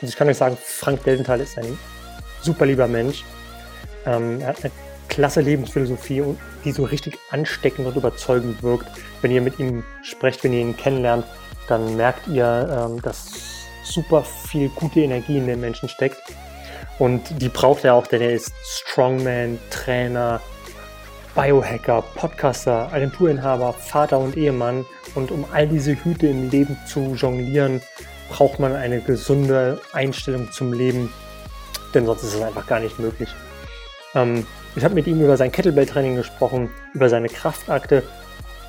Also ich kann euch sagen, Frank Deldenthal ist ein super lieber Mensch. Ähm, er hat eine klasse Lebensphilosophie, die so richtig ansteckend und überzeugend wirkt. Wenn ihr mit ihm sprecht, wenn ihr ihn kennenlernt, dann merkt ihr, ähm, dass super viel gute Energie in den Menschen steckt. Und die braucht er auch, denn er ist Strongman, Trainer, Biohacker, Podcaster, Agenturinhaber, Vater und Ehemann. Und um all diese Hüte im Leben zu jonglieren, braucht man eine gesunde Einstellung zum Leben, denn sonst ist es einfach gar nicht möglich. Ähm, ich habe mit ihm über sein Kettlebell-Training gesprochen, über seine Kraftakte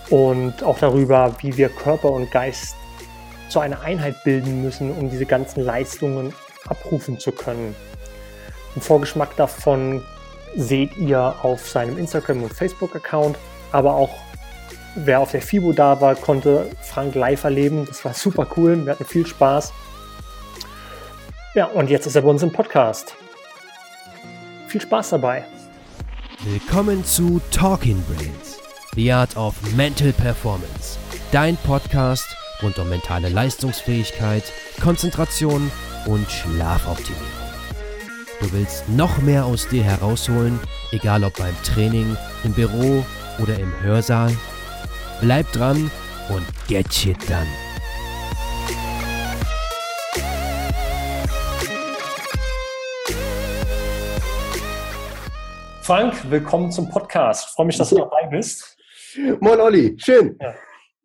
und auch darüber, wie wir Körper und Geist zu einer Einheit bilden müssen, um diese ganzen Leistungen abrufen zu können. Ein Vorgeschmack davon seht ihr auf seinem Instagram- und Facebook-Account, aber auch wer auf der FIBO da war, konnte Frank live erleben. Das war super cool. Wir hatten viel Spaß. Ja, und jetzt ist er bei uns im Podcast. Viel Spaß dabei. Willkommen zu Talking Brains, The Art of Mental Performance. Dein Podcast rund um mentale Leistungsfähigkeit, Konzentration und Schlafoptimierung. Du willst noch mehr aus dir herausholen, egal ob beim Training, im Büro oder im Hörsaal? Bleib dran und get shit done. Frank, willkommen zum Podcast. Ich freue mich, dass du dabei bist. Moin Olli, schön. Ja.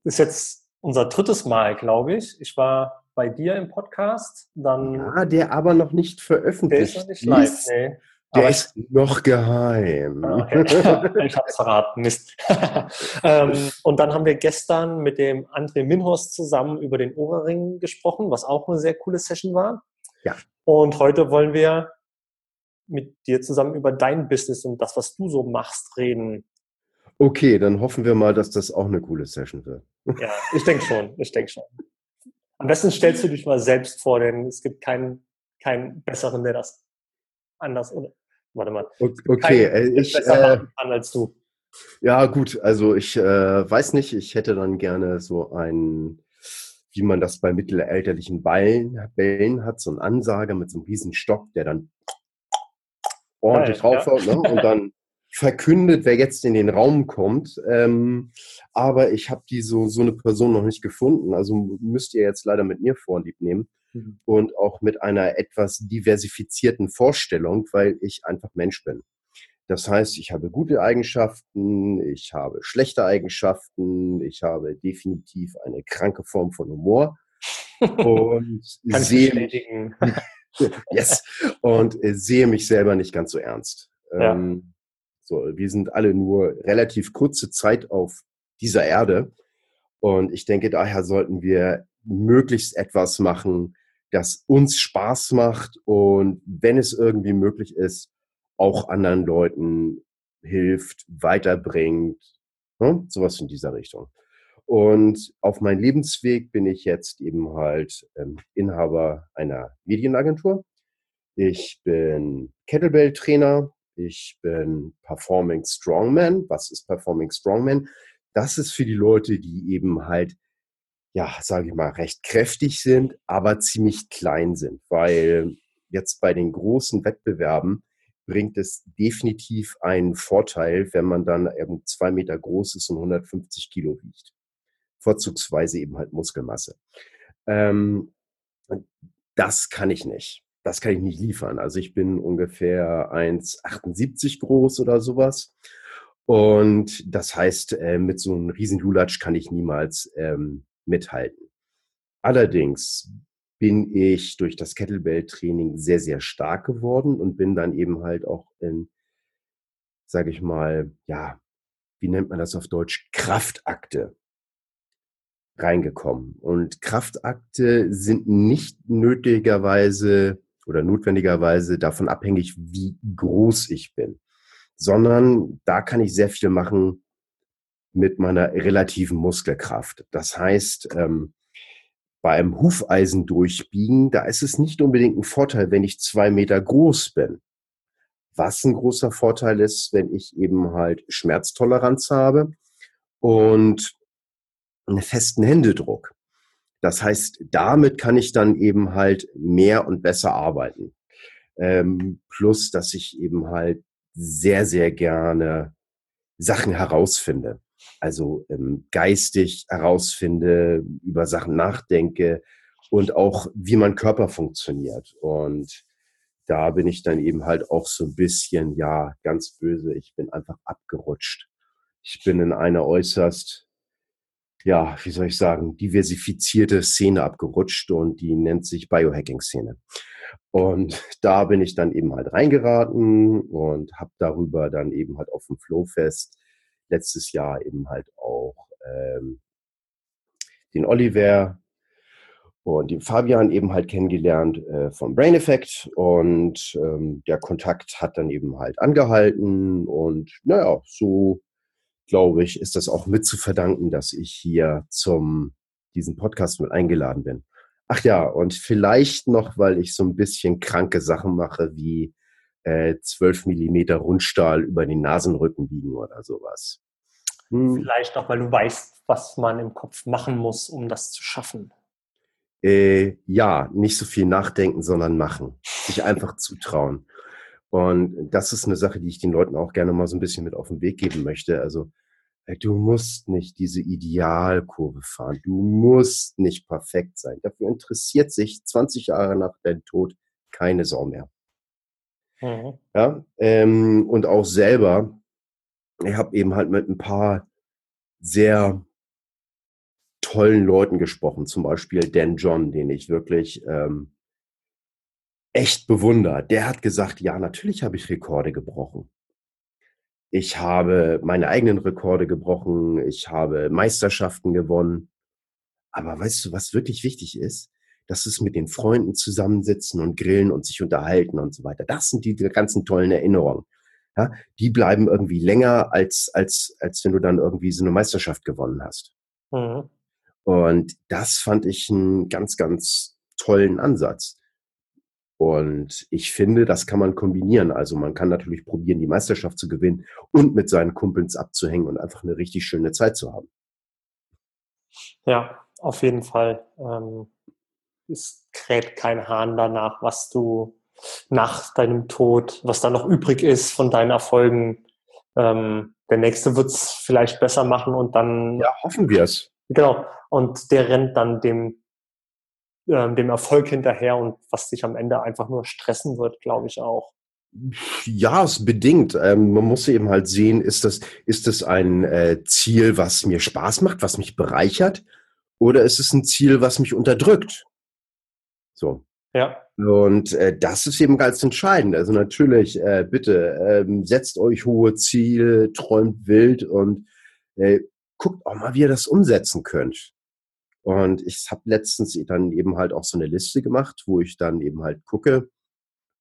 Das ist jetzt unser drittes Mal, glaube ich. Ich war bei dir im Podcast. Dann ja, der aber noch nicht veröffentlicht. Der ist noch nicht live, nee. Der ist noch geheim. Ah, okay. ich habe es verraten, Mist. ähm, und dann haben wir gestern mit dem André Minhorst zusammen über den Ohrring gesprochen, was auch eine sehr coole Session war. Ja. Und heute wollen wir mit dir zusammen über dein Business und das, was du so machst, reden. Okay, dann hoffen wir mal, dass das auch eine coole Session wird. Ja, ich denke schon. Ich denke schon. Am besten stellst du dich mal selbst vor, denn es gibt keinen, keinen besseren, der das anders oder Warte mal. Okay, äh, ich äh, an als du. Ja, gut, also ich äh, weiß nicht, ich hätte dann gerne so ein, wie man das bei mittelalterlichen Bällen, Bällen hat, so ein Ansager mit so einem riesen Stock, der dann ordentlich draufhaut ja. ne? und dann verkündet, wer jetzt in den Raum kommt. Ähm, aber ich habe die so, so eine Person noch nicht gefunden. Also müsst ihr jetzt leider mit mir vorlieb nehmen mhm. und auch mit einer etwas diversifizierten Vorstellung, weil ich einfach Mensch bin. Das heißt, ich habe gute Eigenschaften, ich habe schlechte Eigenschaften, ich habe definitiv eine kranke Form von Humor und sehe mich, yes, und äh, sehe mich selber nicht ganz so ernst. Ja. Ähm, so, wir sind alle nur relativ kurze Zeit auf dieser Erde. Und ich denke, daher sollten wir möglichst etwas machen, das uns Spaß macht und wenn es irgendwie möglich ist, auch anderen Leuten hilft, weiterbringt, ne? sowas in dieser Richtung. Und auf meinem Lebensweg bin ich jetzt eben halt ähm, Inhaber einer Medienagentur. Ich bin Kettlebell-Trainer, ich bin Performing Strongman. Was ist Performing Strongman? Das ist für die Leute, die eben halt, ja, sage ich mal, recht kräftig sind, aber ziemlich klein sind, weil jetzt bei den großen Wettbewerben bringt es definitiv einen Vorteil, wenn man dann eben zwei Meter groß ist und 150 Kilo wiegt. Vorzugsweise eben halt Muskelmasse. Ähm, das kann ich nicht das kann ich nicht liefern. Also ich bin ungefähr 1,78 groß oder sowas. Und das heißt, äh, mit so einem riesen Lulatsch kann ich niemals ähm, mithalten. Allerdings bin ich durch das Kettlebell-Training sehr, sehr stark geworden und bin dann eben halt auch in, sage ich mal, ja, wie nennt man das auf Deutsch, Kraftakte reingekommen. Und Kraftakte sind nicht nötigerweise oder notwendigerweise davon abhängig, wie groß ich bin, sondern da kann ich sehr viel machen mit meiner relativen Muskelkraft. Das heißt, ähm, bei einem Hufeisen durchbiegen, da ist es nicht unbedingt ein Vorteil, wenn ich zwei Meter groß bin. Was ein großer Vorteil ist, wenn ich eben halt Schmerztoleranz habe und einen festen Händedruck. Das heißt, damit kann ich dann eben halt mehr und besser arbeiten. Ähm, plus, dass ich eben halt sehr, sehr gerne Sachen herausfinde. Also ähm, geistig herausfinde, über Sachen nachdenke und auch, wie mein Körper funktioniert. Und da bin ich dann eben halt auch so ein bisschen, ja, ganz böse. Ich bin einfach abgerutscht. Ich bin in eine äußerst, ja, wie soll ich sagen, diversifizierte Szene abgerutscht und die nennt sich Biohacking-Szene. Und da bin ich dann eben halt reingeraten und habe darüber dann eben halt auf dem Flowfest letztes Jahr eben halt auch ähm, den Oliver und den Fabian eben halt kennengelernt äh, vom Brain Effect und ähm, der Kontakt hat dann eben halt angehalten und naja, so glaube ich, ist das auch mit zu verdanken, dass ich hier zum diesen Podcast mit eingeladen bin. Ach ja, und vielleicht noch, weil ich so ein bisschen kranke Sachen mache, wie äh, 12 Millimeter Rundstahl über den Nasenrücken biegen oder sowas. Hm. Vielleicht auch, weil du weißt, was man im Kopf machen muss, um das zu schaffen. Äh, ja, nicht so viel nachdenken, sondern machen. Sich einfach zutrauen. Und das ist eine Sache, die ich den Leuten auch gerne mal so ein bisschen mit auf den Weg geben möchte. Also, du musst nicht diese Idealkurve fahren. Du musst nicht perfekt sein. Dafür interessiert sich 20 Jahre nach deinem Tod keine Sau mehr. Mhm. Ja, ähm, und auch selber, ich habe eben halt mit ein paar sehr tollen Leuten gesprochen, zum Beispiel Dan John, den ich wirklich ähm, echt bewundere. Der hat gesagt, ja, natürlich habe ich Rekorde gebrochen. Ich habe meine eigenen Rekorde gebrochen, ich habe Meisterschaften gewonnen. Aber weißt du, was wirklich wichtig ist? Das ist mit den Freunden zusammensitzen und grillen und sich unterhalten und so weiter. Das sind die ganzen tollen Erinnerungen. Ja, die bleiben irgendwie länger, als, als, als wenn du dann irgendwie so eine Meisterschaft gewonnen hast. Mhm. Und das fand ich einen ganz, ganz tollen Ansatz. Und ich finde, das kann man kombinieren. Also man kann natürlich probieren, die Meisterschaft zu gewinnen und mit seinen Kumpels abzuhängen und einfach eine richtig schöne Zeit zu haben. Ja, auf jeden Fall. Ähm, es kräht kein Hahn danach, was du nach deinem Tod, was da noch übrig ist von deinen Erfolgen. Ähm, der nächste wird es vielleicht besser machen und dann. Ja, hoffen wir es. Genau. Und der rennt dann dem, ähm, dem Erfolg hinterher und was sich am Ende einfach nur stressen wird, glaube ich auch. Ja, es bedingt. Ähm, man muss eben halt sehen, ist das, ist das ein äh, Ziel, was mir Spaß macht, was mich bereichert, oder ist es ein Ziel, was mich unterdrückt? So. Ja. Und äh, das ist eben ganz entscheidend. Also natürlich, äh, bitte ähm, setzt euch hohe Ziele, träumt wild und äh, guckt auch mal, wie ihr das umsetzen könnt. Und ich habe letztens dann eben halt auch so eine Liste gemacht, wo ich dann eben halt gucke,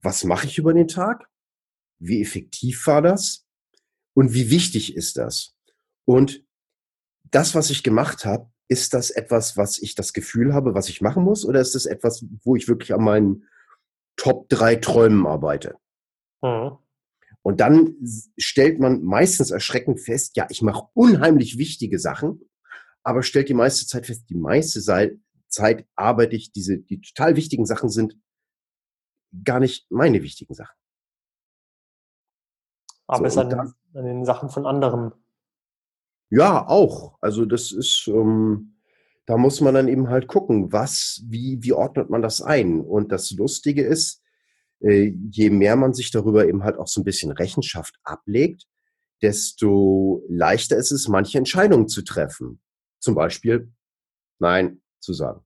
was mache ich über den Tag? Wie effektiv war das? Und wie wichtig ist das? Und das, was ich gemacht habe, ist das etwas, was ich das Gefühl habe, was ich machen muss? Oder ist das etwas, wo ich wirklich an meinen Top drei Träumen arbeite? Mhm. Und dann stellt man meistens erschreckend fest, ja, ich mache unheimlich wichtige Sachen, aber stellt die meiste Zeit fest, die meiste Zeit arbeite ich, diese, die total wichtigen Sachen sind gar nicht meine wichtigen Sachen. Aber so, es an, an den Sachen von anderen. Ja, auch. Also das ist, ähm, da muss man dann eben halt gucken, was, wie, wie ordnet man das ein? Und das Lustige ist, äh, je mehr man sich darüber eben halt auch so ein bisschen Rechenschaft ablegt, desto leichter ist es, manche Entscheidungen zu treffen. Zum Beispiel Nein zu sagen.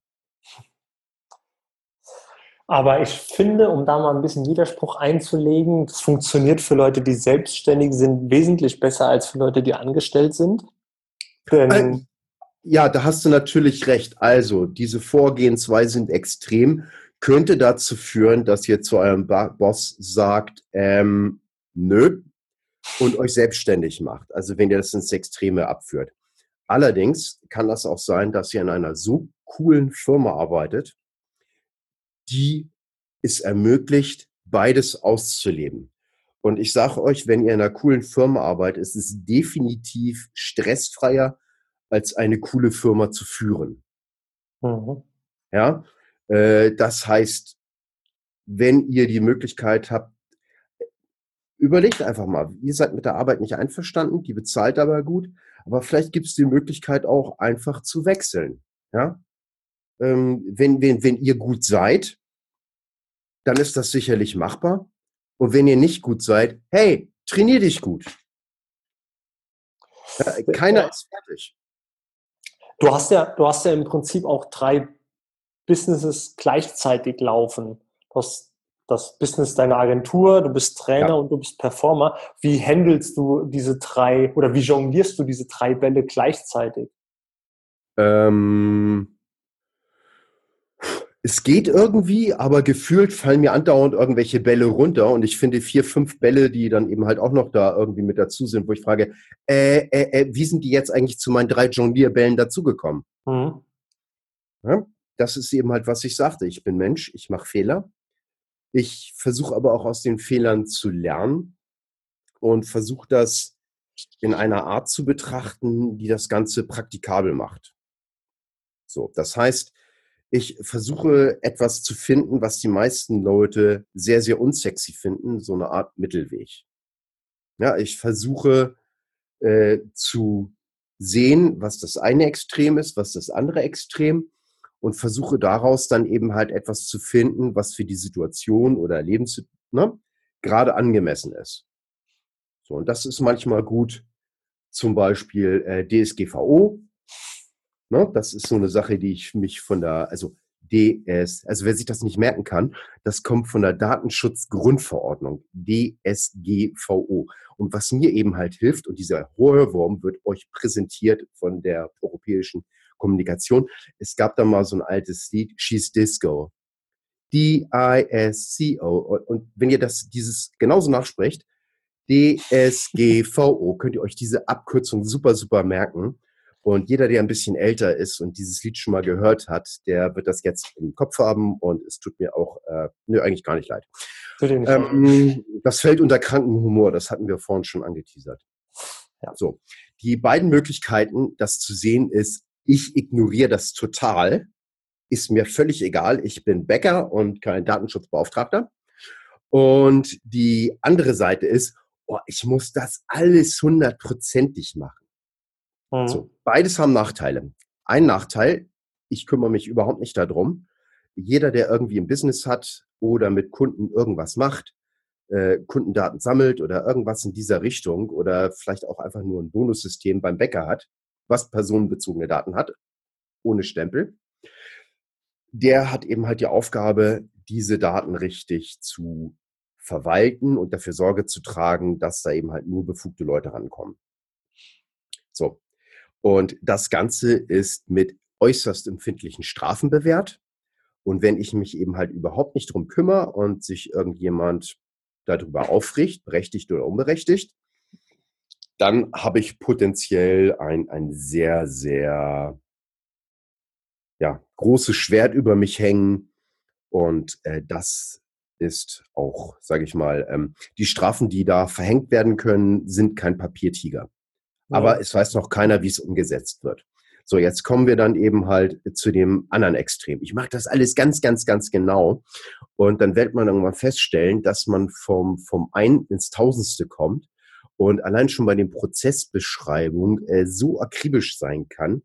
Aber ich finde, um da mal ein bisschen Widerspruch einzulegen, das funktioniert für Leute, die selbstständig sind, wesentlich besser als für Leute, die angestellt sind. Denn ja, da hast du natürlich recht. Also, diese Vorgehensweise sind extrem, könnte dazu führen, dass ihr zu eurem Boss sagt, ähm, nö, und euch selbstständig macht. Also, wenn ihr das ins Extreme abführt. Allerdings kann das auch sein, dass ihr in einer so coolen Firma arbeitet, die es ermöglicht, beides auszuleben. Und ich sage euch, wenn ihr in einer coolen Firma arbeitet, ist es definitiv stressfreier, als eine coole Firma zu führen. Mhm. Ja, äh, das heißt, wenn ihr die Möglichkeit habt, überlegt einfach mal, ihr seid mit der Arbeit nicht einverstanden, die bezahlt aber gut, aber vielleicht gibt es die Möglichkeit auch einfach zu wechseln. Ja, ähm, wenn, wenn, wenn ihr gut seid, dann ist das sicherlich machbar. Und wenn ihr nicht gut seid, hey, trainier dich gut. Keiner ja. ist fertig. Du hast ja, du hast ja im Prinzip auch drei Businesses gleichzeitig laufen. Du hast das Business deiner Agentur, du bist Trainer ja. und du bist Performer. Wie handelst du diese drei oder wie jonglierst du diese drei Bälle gleichzeitig? Ähm, es geht irgendwie, aber gefühlt fallen mir andauernd irgendwelche Bälle runter und ich finde vier, fünf Bälle, die dann eben halt auch noch da irgendwie mit dazu sind, wo ich frage, äh, äh, äh, wie sind die jetzt eigentlich zu meinen drei Jonglierbällen dazugekommen? Mhm. Ja, das ist eben halt, was ich sagte. Ich bin Mensch, ich mache Fehler. Ich versuche aber auch aus den Fehlern zu lernen und versuche das in einer Art zu betrachten, die das Ganze praktikabel macht. So, das heißt, ich versuche etwas zu finden, was die meisten Leute sehr, sehr unsexy finden, so eine Art Mittelweg. Ja, ich versuche äh, zu sehen, was das eine Extrem ist, was das andere Extrem und versuche daraus dann eben halt etwas zu finden, was für die Situation oder Lebens ne, gerade angemessen ist. So, und das ist manchmal gut, zum Beispiel äh, DSGVO Ne? Das ist so eine Sache, die ich mich von der, also DS, also wer sich das nicht merken kann, das kommt von der Datenschutzgrundverordnung, DSGVO. Und was mir eben halt hilft, und dieser Rohrwurm wird euch präsentiert von der europäischen Kommunikation. Es gab da mal so ein altes Lied, She's Disco. D-I-S-C-O. Und wenn ihr das, dieses genauso nachsprecht, DSGVO, könnt ihr euch diese Abkürzung super, super merken. Und jeder, der ein bisschen älter ist und dieses Lied schon mal gehört hat, der wird das jetzt im Kopf haben und es tut mir auch, äh, nö, eigentlich gar nicht leid. Ähm, das fällt unter kranken Humor, das hatten wir vorhin schon angeteasert. Ja. So, die beiden Möglichkeiten, das zu sehen, ist, ich ignoriere das total, ist mir völlig egal, ich bin Bäcker und kein Datenschutzbeauftragter. Und die andere Seite ist, oh, ich muss das alles hundertprozentig machen. Mhm. So, beides haben Nachteile. Ein Nachteil, ich kümmere mich überhaupt nicht darum. Jeder, der irgendwie ein Business hat oder mit Kunden irgendwas macht, äh, Kundendaten sammelt oder irgendwas in dieser Richtung oder vielleicht auch einfach nur ein Bonussystem beim Bäcker hat, was personenbezogene Daten hat, ohne Stempel, der hat eben halt die Aufgabe, diese Daten richtig zu verwalten und dafür Sorge zu tragen, dass da eben halt nur befugte Leute rankommen. So, und das Ganze ist mit äußerst empfindlichen Strafen bewährt. Und wenn ich mich eben halt überhaupt nicht drum kümmere und sich irgendjemand darüber aufricht, berechtigt oder unberechtigt, dann habe ich potenziell ein, ein sehr, sehr ja, großes Schwert über mich hängen. Und äh, das ist auch, sage ich mal, ähm, die Strafen, die da verhängt werden können, sind kein Papiertiger aber es weiß noch keiner, wie es umgesetzt wird. So, jetzt kommen wir dann eben halt zu dem anderen Extrem. Ich mache das alles ganz, ganz, ganz genau. Und dann wird man irgendwann feststellen, dass man vom, vom ein ins Tausendste kommt und allein schon bei den Prozessbeschreibungen äh, so akribisch sein kann,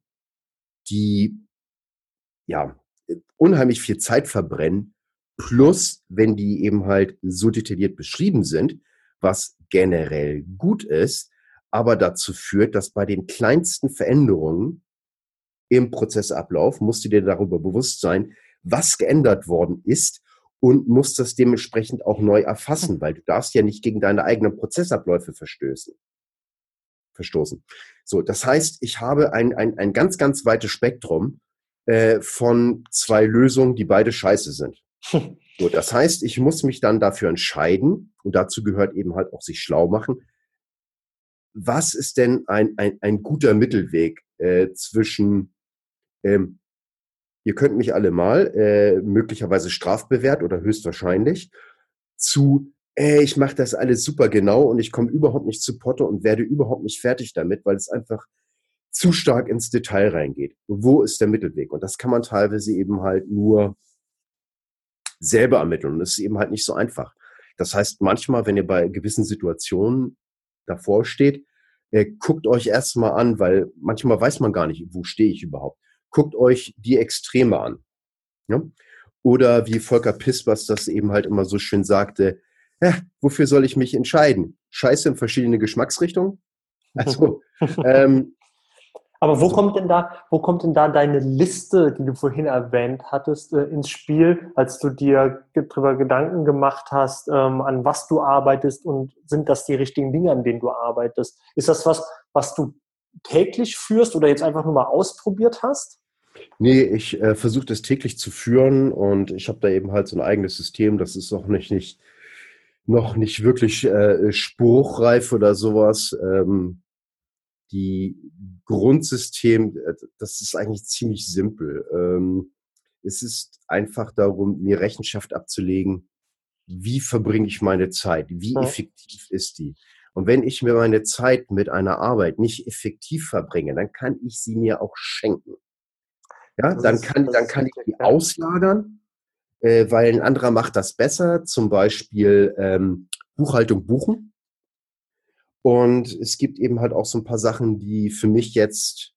die ja unheimlich viel Zeit verbrennen. Plus, wenn die eben halt so detailliert beschrieben sind, was generell gut ist, aber dazu führt, dass bei den kleinsten Veränderungen im Prozessablauf musst du dir darüber bewusst sein, was geändert worden ist und musst das dementsprechend auch neu erfassen, weil du darfst ja nicht gegen deine eigenen Prozessabläufe verstößen. Verstoßen. So, das heißt, ich habe ein, ein, ein ganz, ganz weites Spektrum äh, von zwei Lösungen, die beide scheiße sind. So, das heißt, ich muss mich dann dafür entscheiden, und dazu gehört eben halt auch sich schlau machen, was ist denn ein, ein, ein guter Mittelweg äh, zwischen, ähm, ihr könnt mich alle mal, äh, möglicherweise strafbewehrt oder höchstwahrscheinlich, zu, äh, ich mache das alles super genau und ich komme überhaupt nicht zu Potter und werde überhaupt nicht fertig damit, weil es einfach zu stark ins Detail reingeht. Wo ist der Mittelweg? Und das kann man teilweise eben halt nur selber ermitteln. Das ist eben halt nicht so einfach. Das heißt, manchmal, wenn ihr bei gewissen Situationen davor steht, äh, guckt euch erstmal an, weil manchmal weiß man gar nicht, wo stehe ich überhaupt. Guckt euch die Extreme an. Ja? Oder wie Volker Pispers das eben halt immer so schön sagte, ja, wofür soll ich mich entscheiden? Scheiße in verschiedene Geschmacksrichtungen? Also, ähm, aber wo kommt denn da, wo kommt denn da deine Liste, die du vorhin erwähnt hattest, äh, ins Spiel, als du dir darüber Gedanken gemacht hast, ähm, an was du arbeitest und sind das die richtigen Dinge, an denen du arbeitest? Ist das was, was du täglich führst oder jetzt einfach nur mal ausprobiert hast? Nee, ich äh, versuche das täglich zu führen und ich habe da eben halt so ein eigenes System, das ist auch nicht, nicht noch nicht wirklich äh, spruchreif oder sowas. Ähm, die Grundsystem, äh, das ist eigentlich ziemlich simpel. Ähm, es ist einfach darum, mir Rechenschaft abzulegen, wie verbringe ich meine Zeit, wie effektiv ist die. Und wenn ich mir meine Zeit mit einer Arbeit nicht effektiv verbringe, dann kann ich sie mir auch schenken. Ja, dann kann, dann kann ich die auslagern, äh, weil ein anderer macht das besser, zum Beispiel ähm, Buchhaltung buchen. Und es gibt eben halt auch so ein paar Sachen, die für mich jetzt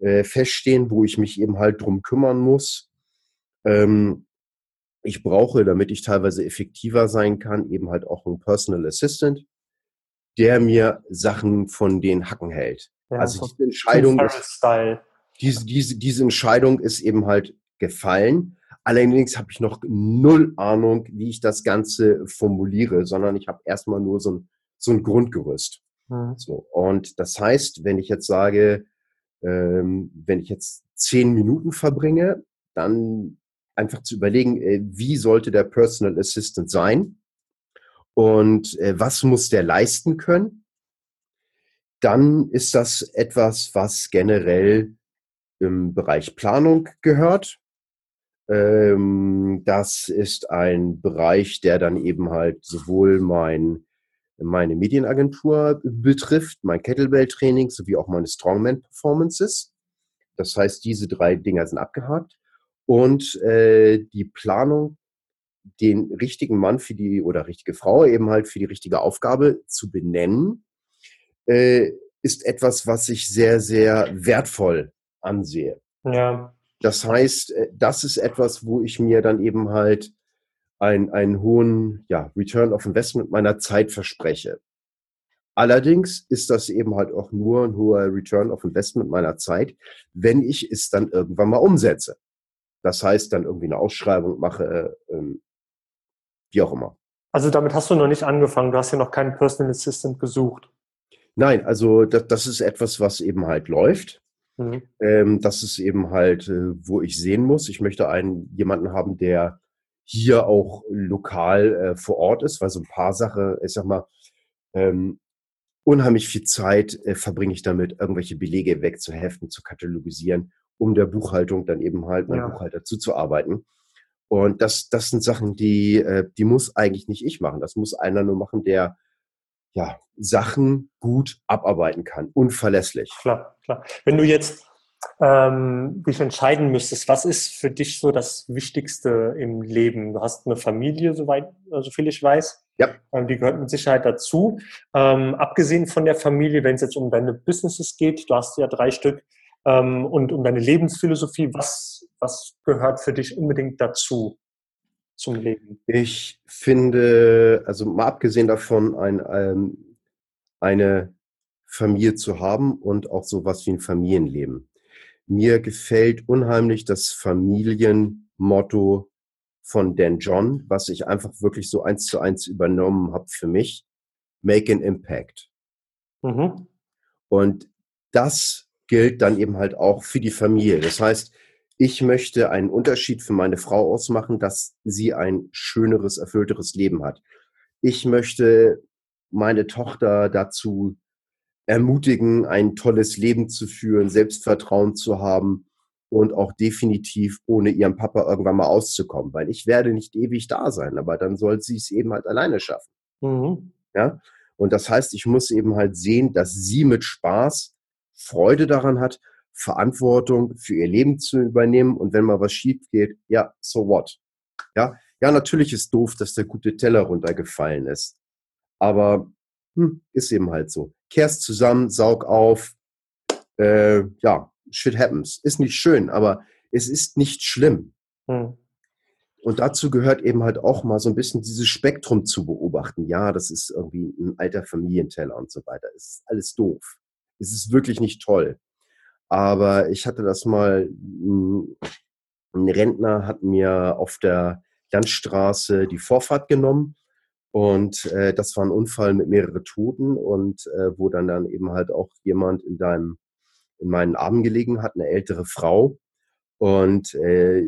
äh, feststehen, wo ich mich eben halt drum kümmern muss. Ähm, ich brauche, damit ich teilweise effektiver sein kann, eben halt auch einen Personal Assistant, der mir Sachen von den Hacken hält. Ja, also diese Entscheidung, diese, diese, diese Entscheidung ist eben halt gefallen. Allerdings habe ich noch null Ahnung, wie ich das Ganze formuliere, sondern ich habe erstmal nur so ein so ein Grundgerüst. Mhm. So, und das heißt, wenn ich jetzt sage, ähm, wenn ich jetzt zehn Minuten verbringe, dann einfach zu überlegen, äh, wie sollte der Personal Assistant sein und äh, was muss der leisten können, dann ist das etwas, was generell im Bereich Planung gehört. Ähm, das ist ein Bereich, der dann eben halt sowohl mein meine Medienagentur betrifft, mein Kettlebell-Training sowie auch meine Strongman-Performances. Das heißt, diese drei Dinger sind abgehakt. Und äh, die Planung, den richtigen Mann für die oder richtige Frau eben halt für die richtige Aufgabe zu benennen, äh, ist etwas, was ich sehr, sehr wertvoll ansehe. Ja. Das heißt, äh, das ist etwas, wo ich mir dann eben halt ein, einen hohen ja, Return of Investment meiner Zeit verspreche. Allerdings ist das eben halt auch nur ein hoher Return of Investment meiner Zeit, wenn ich es dann irgendwann mal umsetze. Das heißt, dann irgendwie eine Ausschreibung mache, äh, ähm, wie auch immer. Also damit hast du noch nicht angefangen, du hast ja noch keinen Personal Assistant gesucht. Nein, also das, das ist etwas, was eben halt läuft. Mhm. Ähm, das ist eben halt, äh, wo ich sehen muss. Ich möchte einen jemanden haben, der hier auch lokal äh, vor Ort ist, weil so ein paar Sachen, ich sag mal, ähm, unheimlich viel Zeit äh, verbringe ich damit, irgendwelche Belege wegzuheften, zu katalogisieren, um der Buchhaltung dann eben halt mein ja. Buchhalter zuzuarbeiten. Und das, das sind Sachen, die, äh, die muss eigentlich nicht ich machen. Das muss einer nur machen, der ja Sachen gut abarbeiten kann, unverlässlich. Klar, klar. Wenn du jetzt ähm, dich entscheiden müsstest, was ist für dich so das Wichtigste im Leben? Du hast eine Familie, soweit, so viel ich weiß. Ja. Ähm, die gehört mit Sicherheit dazu. Ähm, abgesehen von der Familie, wenn es jetzt um deine Businesses geht, du hast ja drei Stück, ähm, und um deine Lebensphilosophie, was, was gehört für dich unbedingt dazu zum Leben? Ich finde, also mal abgesehen davon, ein, ähm, eine Familie zu haben und auch sowas wie ein Familienleben. Mir gefällt unheimlich das Familienmotto von Dan John, was ich einfach wirklich so eins zu eins übernommen habe für mich. Make an Impact. Mhm. Und das gilt dann eben halt auch für die Familie. Das heißt, ich möchte einen Unterschied für meine Frau ausmachen, dass sie ein schöneres, erfüllteres Leben hat. Ich möchte meine Tochter dazu ermutigen, ein tolles Leben zu führen, Selbstvertrauen zu haben und auch definitiv ohne ihren Papa irgendwann mal auszukommen, weil ich werde nicht ewig da sein, aber dann soll sie es eben halt alleine schaffen. Mhm. Ja? Und das heißt, ich muss eben halt sehen, dass sie mit Spaß Freude daran hat, Verantwortung für ihr Leben zu übernehmen und wenn mal was schief geht, ja, so what? Ja, ja, natürlich ist doof, dass der gute Teller runtergefallen ist. Aber hm, ist eben halt so. Kehrst zusammen, saug auf. Äh, ja, shit happens. Ist nicht schön, aber es ist nicht schlimm. Hm. Und dazu gehört eben halt auch mal so ein bisschen dieses Spektrum zu beobachten. Ja, das ist irgendwie ein alter Familienteller und so weiter. Es ist alles doof. Es ist wirklich nicht toll. Aber ich hatte das mal, hm, ein Rentner hat mir auf der Landstraße die Vorfahrt genommen und äh, das war ein Unfall mit mehreren Toten und äh, wo dann dann eben halt auch jemand in deinem, in meinen Armen gelegen hat, eine ältere Frau. Und äh,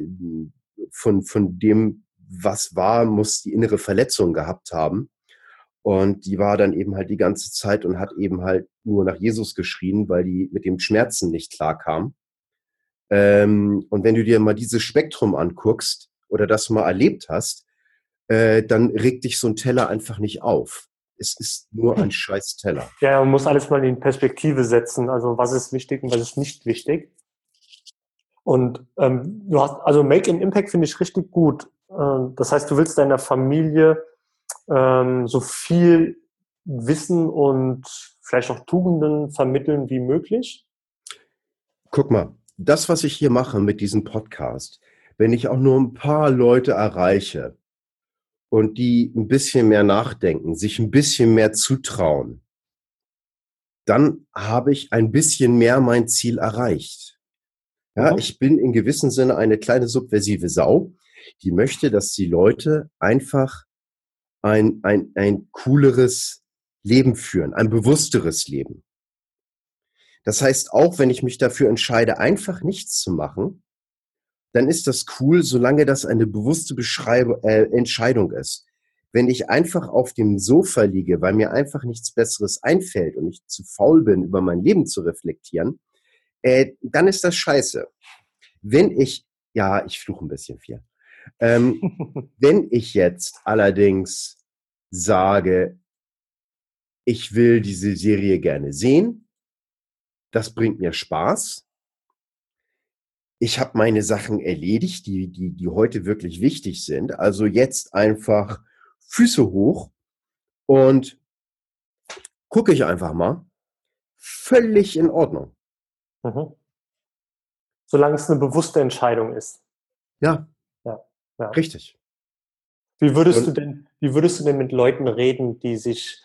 von, von dem, was war, muss die innere Verletzung gehabt haben. Und die war dann eben halt die ganze Zeit und hat eben halt nur nach Jesus geschrien, weil die mit dem Schmerzen nicht klar kam. Ähm, und wenn du dir mal dieses Spektrum anguckst oder das mal erlebt hast, äh, dann regt dich so ein Teller einfach nicht auf. Es ist nur ein scheiß Teller. Ja, man muss alles mal in Perspektive setzen. Also was ist wichtig und was ist nicht wichtig. Und ähm, du hast, also Make an Impact finde ich richtig gut. Ähm, das heißt, du willst deiner Familie ähm, so viel Wissen und vielleicht auch Tugenden vermitteln wie möglich. Guck mal, das, was ich hier mache mit diesem Podcast, wenn ich auch nur ein paar Leute erreiche, und die ein bisschen mehr nachdenken, sich ein bisschen mehr zutrauen, dann habe ich ein bisschen mehr mein Ziel erreicht. Ja, mhm. ich bin in gewissem Sinne eine kleine subversive Sau, die möchte, dass die Leute einfach ein, ein, ein cooleres Leben führen, ein bewussteres Leben. Das heißt, auch wenn ich mich dafür entscheide, einfach nichts zu machen, dann ist das cool, solange das eine bewusste Beschreibung, äh, Entscheidung ist. Wenn ich einfach auf dem Sofa liege, weil mir einfach nichts Besseres einfällt und ich zu faul bin, über mein Leben zu reflektieren, äh, dann ist das scheiße. Wenn ich, ja, ich fluche ein bisschen viel. Ähm, wenn ich jetzt allerdings sage, ich will diese Serie gerne sehen, das bringt mir Spaß, ich habe meine Sachen erledigt, die, die, die heute wirklich wichtig sind. Also jetzt einfach Füße hoch und gucke ich einfach mal. Völlig in Ordnung. Mhm. Solange es eine bewusste Entscheidung ist. Ja. Ja. ja. Richtig. Wie würdest und, du denn, wie würdest du denn mit Leuten reden, die sich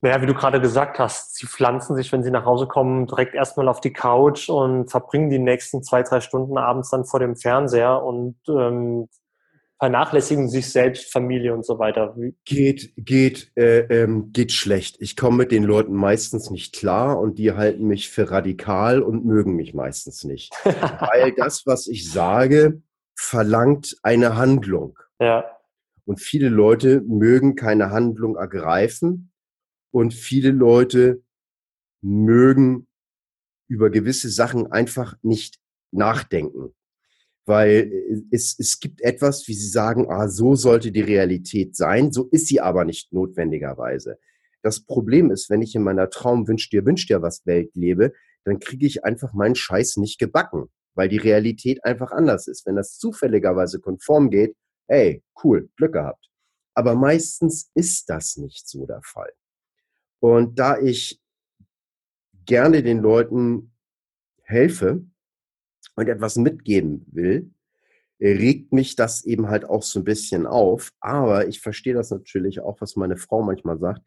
naja, wie du gerade gesagt hast, sie pflanzen sich, wenn sie nach Hause kommen, direkt erstmal auf die Couch und verbringen die nächsten zwei, drei Stunden abends dann vor dem Fernseher und ähm, vernachlässigen sich selbst, Familie und so weiter. Geht, geht, äh, ähm, geht schlecht. Ich komme mit den Leuten meistens nicht klar und die halten mich für radikal und mögen mich meistens nicht. Weil das, was ich sage, verlangt eine Handlung. Ja. Und viele Leute mögen keine Handlung ergreifen und viele Leute mögen über gewisse Sachen einfach nicht nachdenken. Weil äh, es, es gibt etwas, wie sie sagen, ah, so sollte die Realität sein, so ist sie aber nicht notwendigerweise. Das Problem ist, wenn ich in meiner Traum wünsch dir, wünsch dir was Welt lebe, dann kriege ich einfach meinen Scheiß nicht gebacken, weil die Realität einfach anders ist. Wenn das zufälligerweise konform geht, hey, cool, Glück gehabt. Aber meistens ist das nicht so der Fall. Und da ich gerne den Leuten helfe und etwas mitgeben will, regt mich das eben halt auch so ein bisschen auf. Aber ich verstehe das natürlich auch, was meine Frau manchmal sagt.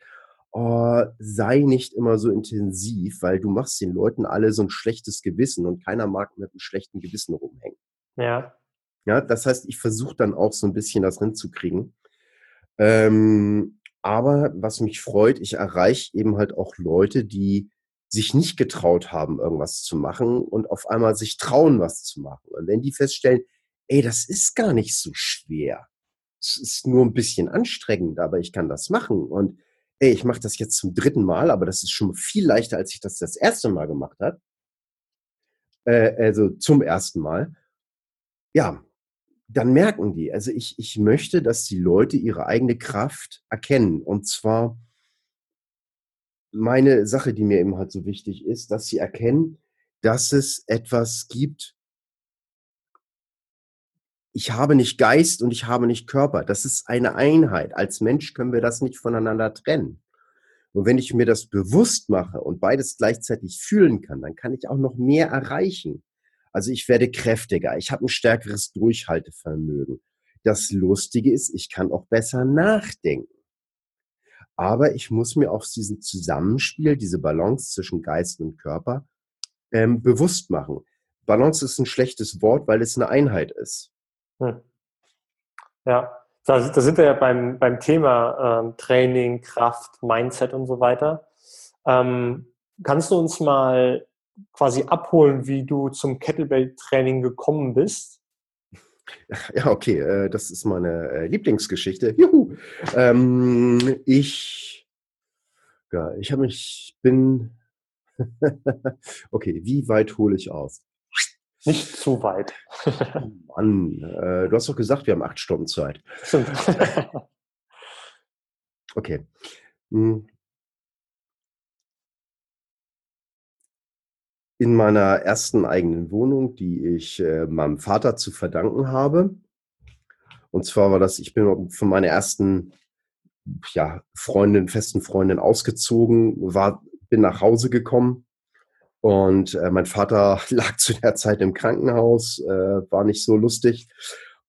Oh, sei nicht immer so intensiv, weil du machst den Leuten alle so ein schlechtes Gewissen und keiner mag mit einem schlechten Gewissen rumhängen. Ja. Ja, das heißt, ich versuche dann auch so ein bisschen das hinzukriegen. Ähm, aber was mich freut, ich erreiche eben halt auch Leute, die sich nicht getraut haben, irgendwas zu machen und auf einmal sich trauen, was zu machen. Und wenn die feststellen, ey, das ist gar nicht so schwer. Es ist nur ein bisschen anstrengend, aber ich kann das machen. Und ey, ich mache das jetzt zum dritten Mal, aber das ist schon viel leichter, als ich das das erste Mal gemacht habe. Äh, also zum ersten Mal. Ja, dann merken die. Also ich, ich möchte, dass die Leute ihre eigene Kraft erkennen. Und zwar meine Sache, die mir eben halt so wichtig ist, dass sie erkennen, dass es etwas gibt. Ich habe nicht Geist und ich habe nicht Körper. Das ist eine Einheit. Als Mensch können wir das nicht voneinander trennen. Und wenn ich mir das bewusst mache und beides gleichzeitig fühlen kann, dann kann ich auch noch mehr erreichen. Also ich werde kräftiger, ich habe ein stärkeres Durchhaltevermögen. Das Lustige ist, ich kann auch besser nachdenken. Aber ich muss mir auch diesen Zusammenspiel, diese Balance zwischen Geist und Körper ähm, bewusst machen. Balance ist ein schlechtes Wort, weil es eine Einheit ist. Hm. Ja, da, da, sind wir ja beim, beim Thema ähm, Training, Kraft, Mindset und so weiter. Ähm, kannst du uns mal quasi abholen, wie du zum Kettlebell-Training gekommen bist? Ja, okay, äh, das ist meine äh, Lieblingsgeschichte. Juhu! Ähm, ich, ja, ich habe mich, bin, okay, wie weit hole ich aus? Nicht zu weit. Mann, äh, du hast doch gesagt, wir haben acht Stunden Zeit. Stimmt. okay. In meiner ersten eigenen Wohnung, die ich äh, meinem Vater zu verdanken habe. Und zwar war das, ich bin von meiner ersten ja, Freundin, festen Freundin ausgezogen, war, bin nach Hause gekommen und äh, mein Vater lag zu der Zeit im Krankenhaus, äh, war nicht so lustig.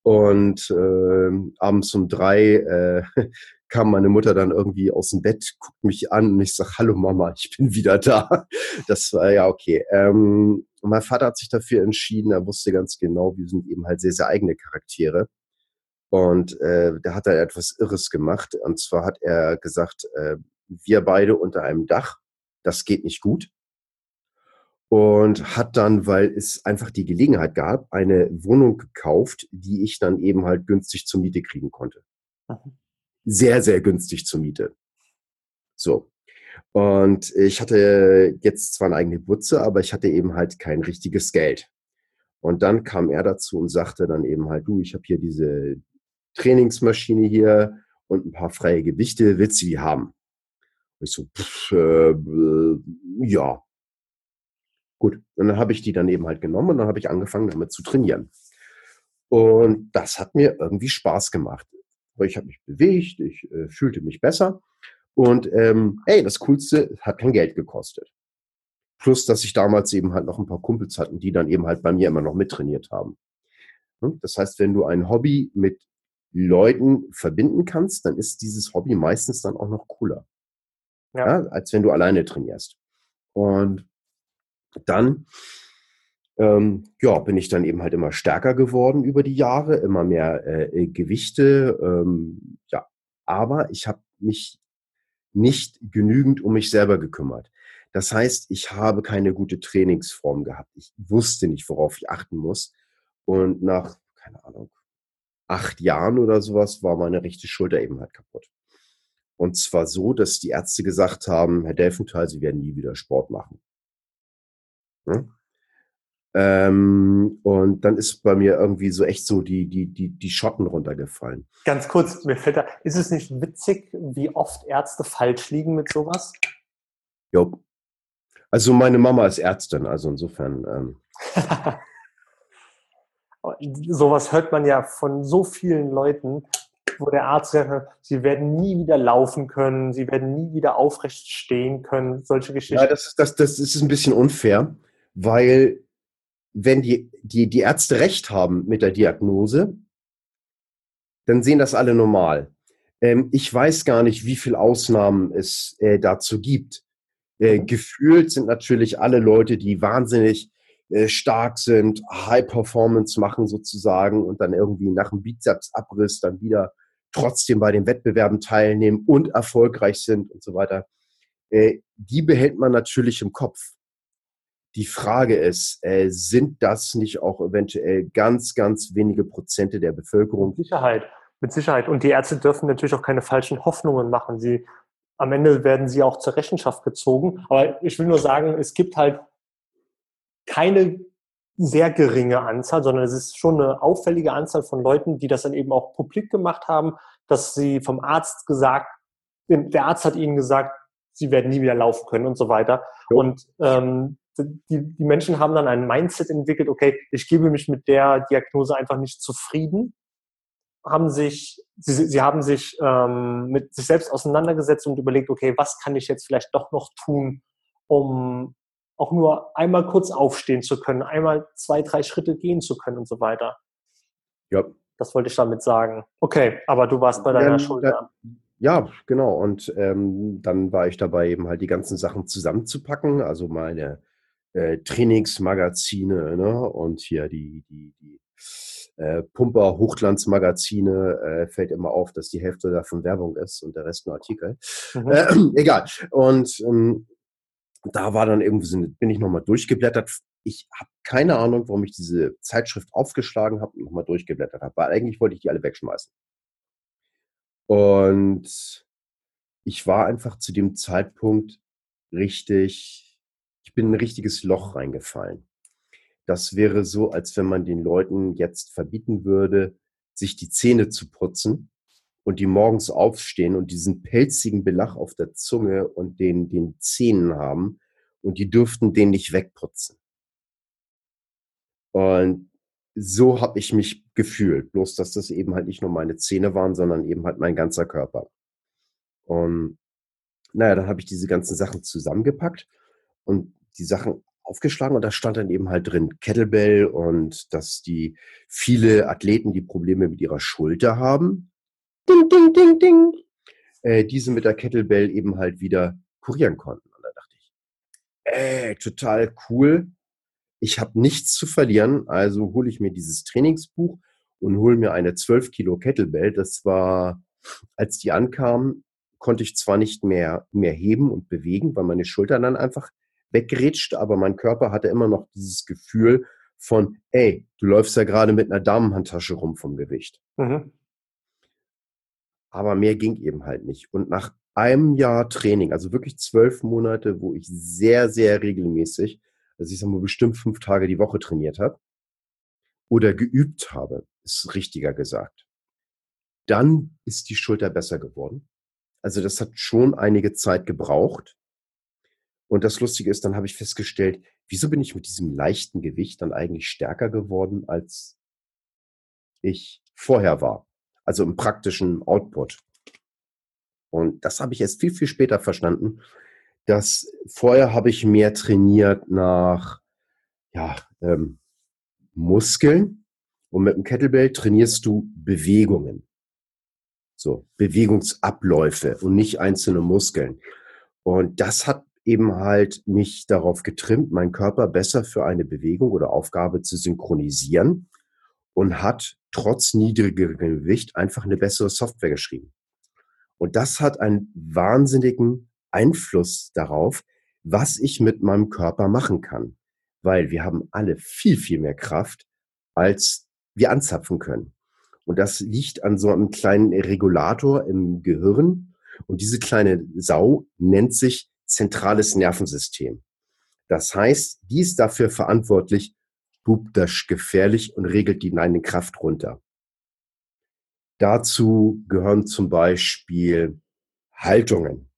Und äh, abends um drei äh, kam meine Mutter dann irgendwie aus dem Bett, guckt mich an und ich sag, hallo Mama, ich bin wieder da. Das war ja okay. Ähm, mein Vater hat sich dafür entschieden, er wusste ganz genau, wir sind eben halt sehr, sehr eigene Charaktere. Und äh, der hat da etwas Irres gemacht. Und zwar hat er gesagt, äh, wir beide unter einem Dach, das geht nicht gut. Und hat dann, weil es einfach die Gelegenheit gab, eine Wohnung gekauft, die ich dann eben halt günstig zur Miete kriegen konnte. Mhm sehr, sehr günstig zur Miete. So. Und ich hatte jetzt zwar eine eigene Butze, aber ich hatte eben halt kein richtiges Geld. Und dann kam er dazu und sagte dann eben halt, du, ich habe hier diese Trainingsmaschine hier und ein paar freie Gewichte, willst du die haben? Und ich so, pff, äh, ja. Gut, und dann habe ich die dann eben halt genommen und dann habe ich angefangen damit zu trainieren. Und das hat mir irgendwie Spaß gemacht weil ich habe mich bewegt, ich äh, fühlte mich besser. Und ähm, hey, das Coolste hat kein Geld gekostet. Plus, dass ich damals eben halt noch ein paar Kumpels hatten, die dann eben halt bei mir immer noch mittrainiert haben. Hm? Das heißt, wenn du ein Hobby mit Leuten verbinden kannst, dann ist dieses Hobby meistens dann auch noch cooler. Ja. ja als wenn du alleine trainierst. Und dann ähm, ja, bin ich dann eben halt immer stärker geworden über die Jahre, immer mehr äh, äh, Gewichte. Ähm, ja, aber ich habe mich nicht genügend um mich selber gekümmert. Das heißt, ich habe keine gute Trainingsform gehabt. Ich wusste nicht, worauf ich achten muss. Und nach, keine Ahnung, acht Jahren oder sowas war meine rechte Schulter eben halt kaputt. Und zwar so, dass die Ärzte gesagt haben, Herr Delfenthal, Sie werden nie wieder Sport machen. Hm? Ähm, und dann ist bei mir irgendwie so echt so die, die, die, die Schotten runtergefallen. Ganz kurz, mir fällt da, ist es nicht witzig, wie oft Ärzte falsch liegen mit sowas? Jo. Also meine Mama ist Ärztin, also insofern. Ähm. sowas hört man ja von so vielen Leuten, wo der Arzt sagt, sie werden nie wieder laufen können, sie werden nie wieder aufrecht stehen können, solche Geschichten. Ja, das, das, das ist ein bisschen unfair, weil wenn die, die, die Ärzte recht haben mit der Diagnose, dann sehen das alle normal. Ähm, ich weiß gar nicht, wie viele Ausnahmen es äh, dazu gibt. Äh, gefühlt sind natürlich alle Leute, die wahnsinnig äh, stark sind, High Performance machen sozusagen und dann irgendwie nach dem Bizepsabriss dann wieder trotzdem bei den Wettbewerben teilnehmen und erfolgreich sind und so weiter. Äh, die behält man natürlich im Kopf. Die Frage ist, äh, sind das nicht auch eventuell ganz, ganz wenige Prozente der Bevölkerung? Mit Sicherheit, mit Sicherheit. Und die Ärzte dürfen natürlich auch keine falschen Hoffnungen machen. Sie, am Ende werden sie auch zur Rechenschaft gezogen. Aber ich will nur sagen, es gibt halt keine sehr geringe Anzahl, sondern es ist schon eine auffällige Anzahl von Leuten, die das dann eben auch publik gemacht haben, dass sie vom Arzt gesagt, der Arzt hat ihnen gesagt, sie werden nie wieder laufen können und so weiter. Jo. Und ähm, die, die Menschen haben dann ein Mindset entwickelt, okay, ich gebe mich mit der Diagnose einfach nicht zufrieden, haben sich, sie, sie haben sich ähm, mit sich selbst auseinandergesetzt und überlegt, okay, was kann ich jetzt vielleicht doch noch tun, um auch nur einmal kurz aufstehen zu können, einmal zwei, drei Schritte gehen zu können und so weiter. Ja. Das wollte ich damit sagen. Okay, aber du warst bei deiner ja, Schulter. Ja, genau. Und ähm, dann war ich dabei, eben halt die ganzen Sachen zusammenzupacken. Also meine äh, Trainingsmagazine ne? und hier die, die, die äh, Pumper Hochglanzmagazine äh, fällt immer auf, dass die Hälfte davon Werbung ist und der Rest nur Artikel. Mhm. Äh, egal. Und ähm, da war dann irgendwie, bin ich nochmal durchgeblättert. Ich habe keine Ahnung, warum ich diese Zeitschrift aufgeschlagen habe und nochmal durchgeblättert habe, weil eigentlich wollte ich die alle wegschmeißen. Und ich war einfach zu dem Zeitpunkt richtig, ich bin in ein richtiges Loch reingefallen. Das wäre so, als wenn man den Leuten jetzt verbieten würde, sich die Zähne zu putzen und die morgens aufstehen und diesen pelzigen Belach auf der Zunge und den, den Zähnen haben und die dürften den nicht wegputzen. Und so habe ich mich gefühlt, bloß dass das eben halt nicht nur meine Zähne waren, sondern eben halt mein ganzer Körper. Und naja, dann habe ich diese ganzen Sachen zusammengepackt und die Sachen aufgeschlagen und da stand dann eben halt drin Kettlebell und dass die viele Athleten, die Probleme mit ihrer Schulter haben, ding, ding, ding, ding, äh, diese mit der Kettlebell eben halt wieder kurieren konnten. Und da dachte ich, ey, total cool. Ich habe nichts zu verlieren, also hole ich mir dieses Trainingsbuch und hole mir eine 12 Kilo Kettlebell. Das war, als die ankamen, konnte ich zwar nicht mehr, mehr heben und bewegen, weil meine Schultern dann einfach weggerätscht, aber mein Körper hatte immer noch dieses Gefühl von, ey, du läufst ja gerade mit einer Damenhandtasche rum vom Gewicht. Mhm. Aber mehr ging eben halt nicht. Und nach einem Jahr Training, also wirklich zwölf Monate, wo ich sehr, sehr regelmäßig, also ich sag mal bestimmt fünf Tage die Woche trainiert habe oder geübt habe, ist richtiger gesagt. Dann ist die Schulter besser geworden. Also das hat schon einige Zeit gebraucht. Und das Lustige ist, dann habe ich festgestellt, wieso bin ich mit diesem leichten Gewicht dann eigentlich stärker geworden, als ich vorher war. Also im praktischen Output. Und das habe ich erst viel, viel später verstanden, dass vorher habe ich mehr trainiert nach ja, ähm, Muskeln und mit dem Kettlebell trainierst du Bewegungen. So, Bewegungsabläufe und nicht einzelne Muskeln. Und das hat eben halt mich darauf getrimmt, meinen Körper besser für eine Bewegung oder Aufgabe zu synchronisieren und hat trotz niedrigerem Gewicht einfach eine bessere Software geschrieben. Und das hat einen wahnsinnigen Einfluss darauf, was ich mit meinem Körper machen kann. Weil wir haben alle viel, viel mehr Kraft, als wir anzapfen können. Und das liegt an so einem kleinen Regulator im Gehirn. Und diese kleine Sau nennt sich zentrales Nervensystem. Das heißt, die ist dafür verantwortlich, bubt das gefährlich und regelt die neine Kraft runter. Dazu gehören zum Beispiel Haltungen,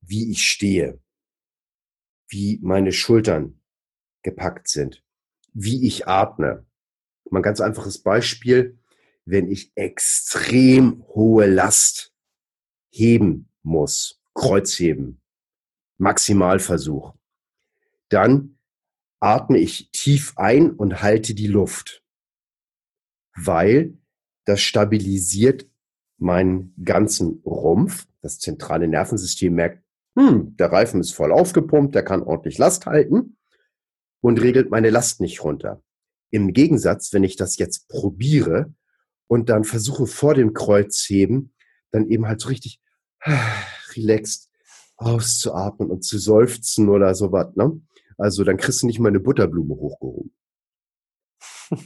wie ich stehe, wie meine Schultern gepackt sind, wie ich atme. Mal ein ganz einfaches Beispiel, wenn ich extrem hohe Last heben muss, Kreuzheben, Maximalversuch. Dann atme ich tief ein und halte die Luft, weil das stabilisiert meinen ganzen Rumpf. Das zentrale Nervensystem merkt, hm, der Reifen ist voll aufgepumpt, der kann ordentlich Last halten und regelt meine Last nicht runter. Im Gegensatz, wenn ich das jetzt probiere und dann versuche vor dem Kreuzheben, dann eben halt so richtig relaxed auszuatmen und zu seufzen oder sowas, ne? Also dann kriegst du nicht mal eine Butterblume hochgehoben.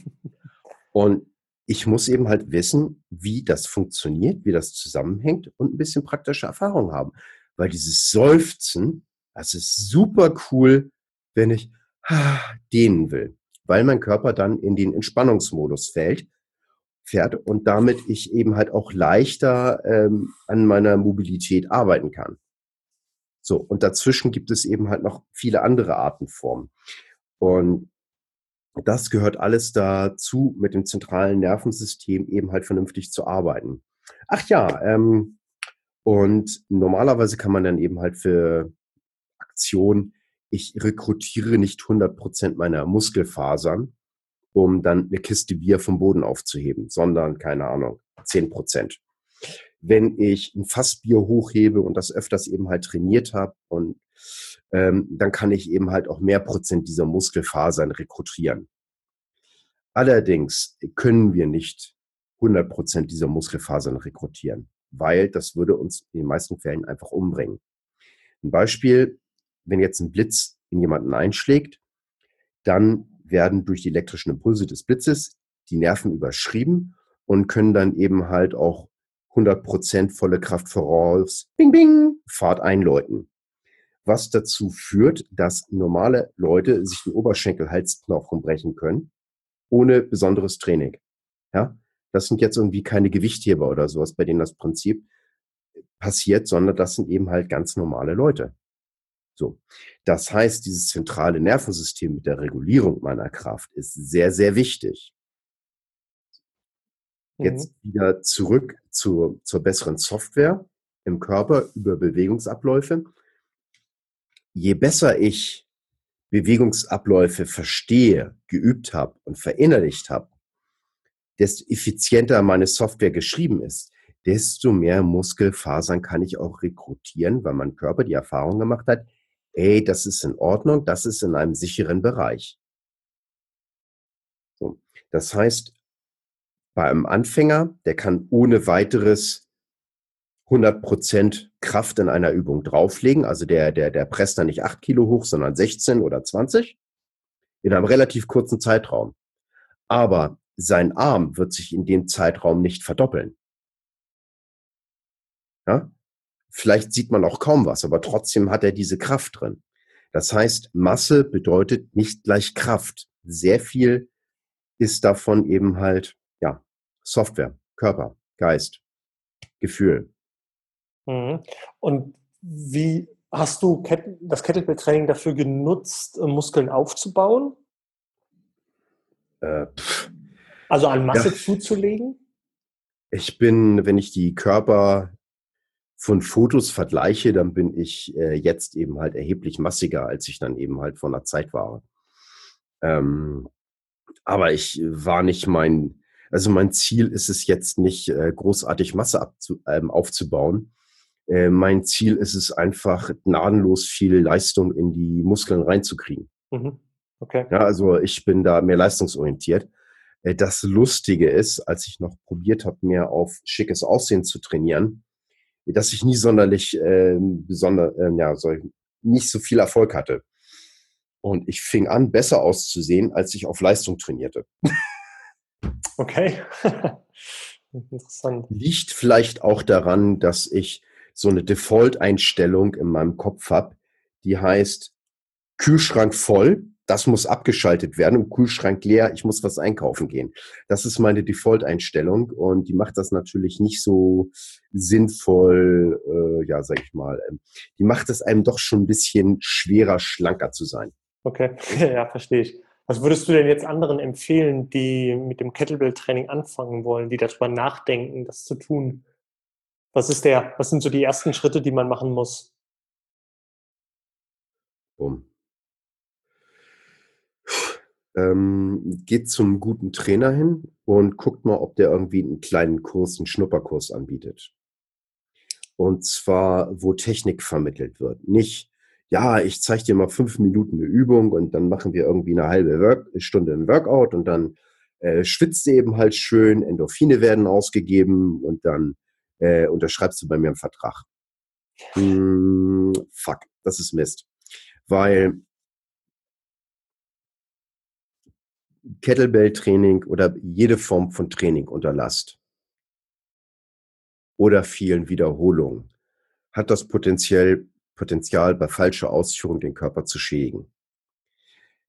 und ich muss eben halt wissen, wie das funktioniert, wie das zusammenhängt und ein bisschen praktische Erfahrung haben. Weil dieses Seufzen, das ist super cool, wenn ich dehnen will. Weil mein Körper dann in den Entspannungsmodus fällt, fährt und damit ich eben halt auch leichter ähm, an meiner Mobilität arbeiten kann. So, und dazwischen gibt es eben halt noch viele andere Artenformen. Und das gehört alles dazu, mit dem zentralen Nervensystem eben halt vernünftig zu arbeiten. Ach ja, ähm, und normalerweise kann man dann eben halt für Aktionen, ich rekrutiere nicht 100% meiner Muskelfasern, um dann eine Kiste Bier vom Boden aufzuheben, sondern, keine Ahnung, 10%. Wenn ich ein Fassbier hochhebe und das öfters eben halt trainiert habe und ähm, dann kann ich eben halt auch mehr Prozent dieser Muskelfasern rekrutieren. Allerdings können wir nicht 100 Prozent dieser Muskelfasern rekrutieren, weil das würde uns in den meisten Fällen einfach umbringen. Ein Beispiel, wenn jetzt ein Blitz in jemanden einschlägt, dann werden durch die elektrischen Impulse des Blitzes die Nerven überschrieben und können dann eben halt auch 100 Prozent volle Kraft voraus, bing, bing, Fahrt einläuten was dazu führt, dass normale Leute sich den Oberschenkel-Halsknochen brechen können, ohne besonderes Training. Ja, das sind jetzt irgendwie keine Gewichtheber oder sowas, bei denen das Prinzip passiert, sondern das sind eben halt ganz normale Leute. So. Das heißt, dieses zentrale Nervensystem mit der Regulierung meiner Kraft ist sehr, sehr wichtig. Jetzt mhm. wieder zurück zur, zur besseren Software im Körper über Bewegungsabläufe je besser ich Bewegungsabläufe verstehe, geübt habe und verinnerlicht habe, desto effizienter meine Software geschrieben ist, desto mehr Muskelfasern kann ich auch rekrutieren, weil mein Körper die Erfahrung gemacht hat, ey, das ist in Ordnung, das ist in einem sicheren Bereich. So. Das heißt, bei einem Anfänger, der kann ohne weiteres 100% Kraft in einer Übung drauflegen. Also der, der, der presst dann nicht 8 Kilo hoch, sondern 16 oder 20 in einem relativ kurzen Zeitraum. Aber sein Arm wird sich in dem Zeitraum nicht verdoppeln. Ja? Vielleicht sieht man auch kaum was, aber trotzdem hat er diese Kraft drin. Das heißt, Masse bedeutet nicht gleich Kraft. Sehr viel ist davon eben halt, Software, Körper, Geist, Gefühl. Mhm. Und wie hast du das Kettlebell-Training dafür genutzt, äh, Muskeln aufzubauen? Äh, also an Masse ja. zuzulegen? Ich bin, wenn ich die Körper von Fotos vergleiche, dann bin ich äh, jetzt eben halt erheblich massiger, als ich dann eben halt vor einer Zeit war. Ähm, aber ich war nicht mein, also mein Ziel ist es jetzt nicht, äh, großartig Masse abzu, ähm, aufzubauen, äh, mein Ziel ist es einfach, gnadenlos viel Leistung in die Muskeln reinzukriegen. Mhm. Okay. Ja, also ich bin da mehr leistungsorientiert. Äh, das Lustige ist, als ich noch probiert habe, mehr auf schickes Aussehen zu trainieren, dass ich nie sonderlich äh, besonder, äh, ja, so, nicht so viel Erfolg hatte. Und ich fing an, besser auszusehen, als ich auf Leistung trainierte. Okay. Interessant. Liegt vielleicht auch daran, dass ich so eine Default-Einstellung in meinem Kopf habe, die heißt Kühlschrank voll, das muss abgeschaltet werden und Kühlschrank leer, ich muss was einkaufen gehen. Das ist meine Default-Einstellung und die macht das natürlich nicht so sinnvoll, äh, ja, sag ich mal. Ähm, die macht es einem doch schon ein bisschen schwerer, schlanker zu sein. Okay, ja, verstehe ich. Was würdest du denn jetzt anderen empfehlen, die mit dem Kettlebell-Training anfangen wollen, die darüber nachdenken, das zu tun? Was ist der, was sind so die ersten Schritte, die man machen muss? Um. Ähm, geht zum guten Trainer hin und guckt mal, ob der irgendwie einen kleinen Kurs, einen Schnupperkurs anbietet. Und zwar, wo Technik vermittelt wird. Nicht, ja, ich zeige dir mal fünf Minuten eine Übung und dann machen wir irgendwie eine halbe Work Stunde ein Workout und dann äh, schwitzt du eben halt schön, Endorphine werden ausgegeben und dann äh, unterschreibst du bei mir einen Vertrag. Hm, fuck, das ist Mist. Weil Kettlebell-Training oder jede Form von Training unter Last oder vielen Wiederholungen hat das Potenzial, Potenzial bei falscher Ausführung den Körper zu schädigen.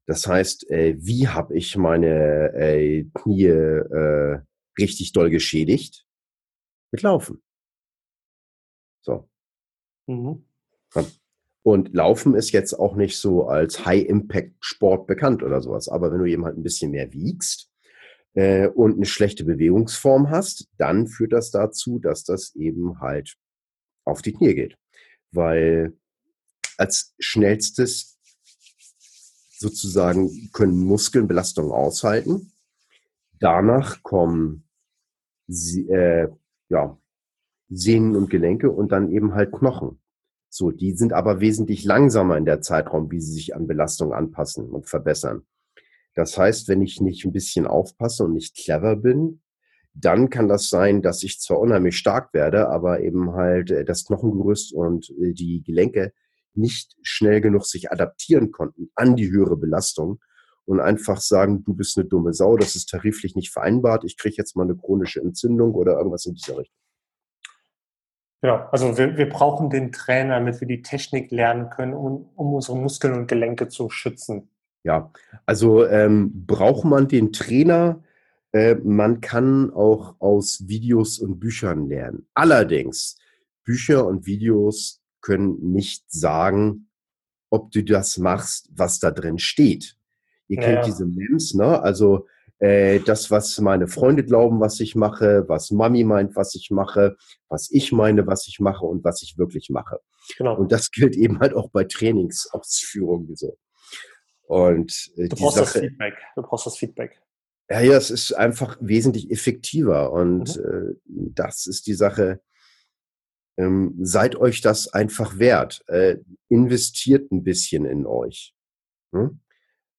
Das heißt, äh, wie habe ich meine äh, Knie äh, richtig doll geschädigt? mit Laufen. So. Mhm. Und Laufen ist jetzt auch nicht so als High-Impact-Sport bekannt oder sowas. Aber wenn du halt ein bisschen mehr wiegst äh, und eine schlechte Bewegungsform hast, dann führt das dazu, dass das eben halt auf die Knie geht. Weil als schnellstes sozusagen können Muskeln Belastungen aushalten. Danach kommen äh, ja, Sehnen und Gelenke und dann eben halt Knochen. So, die sind aber wesentlich langsamer in der Zeitraum, wie sie sich an Belastung anpassen und verbessern. Das heißt, wenn ich nicht ein bisschen aufpasse und nicht clever bin, dann kann das sein, dass ich zwar unheimlich stark werde, aber eben halt äh, das Knochengerüst und äh, die Gelenke nicht schnell genug sich adaptieren konnten an die höhere Belastung und einfach sagen, du bist eine dumme Sau, das ist tariflich nicht vereinbart, ich kriege jetzt mal eine chronische Entzündung oder irgendwas in dieser Richtung. Genau, also wir, wir brauchen den Trainer, damit wir die Technik lernen können, um, um unsere Muskeln und Gelenke zu schützen. Ja, also ähm, braucht man den Trainer? Äh, man kann auch aus Videos und Büchern lernen. Allerdings, Bücher und Videos können nicht sagen, ob du das machst, was da drin steht. Ihr kennt diese Memes, ne? Also äh, das, was meine Freunde glauben, was ich mache, was Mami meint, was ich mache, was ich meine, was ich mache und was ich wirklich mache. Genau. Und das gilt eben halt auch bei Trainingsausführungen so. Und äh, du brauchst Sache, das Feedback. Du brauchst das Feedback. Ja, ja, es ist einfach wesentlich effektiver und mhm. äh, das ist die Sache. Ähm, seid euch das einfach wert. Äh, investiert ein bisschen in euch. Hm?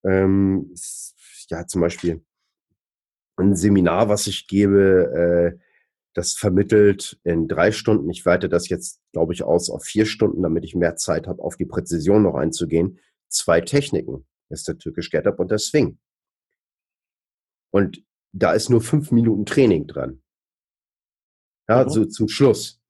Ähm, ja, zum Beispiel ein Seminar, was ich gebe, äh, das vermittelt in drei Stunden. Ich weite das jetzt, glaube ich, aus auf vier Stunden, damit ich mehr Zeit habe, auf die Präzision noch einzugehen. Zwei Techniken. Das ist der türkisch Get-Up und der Swing. Und da ist nur fünf Minuten Training dran. Ja, mhm. so zum Schluss.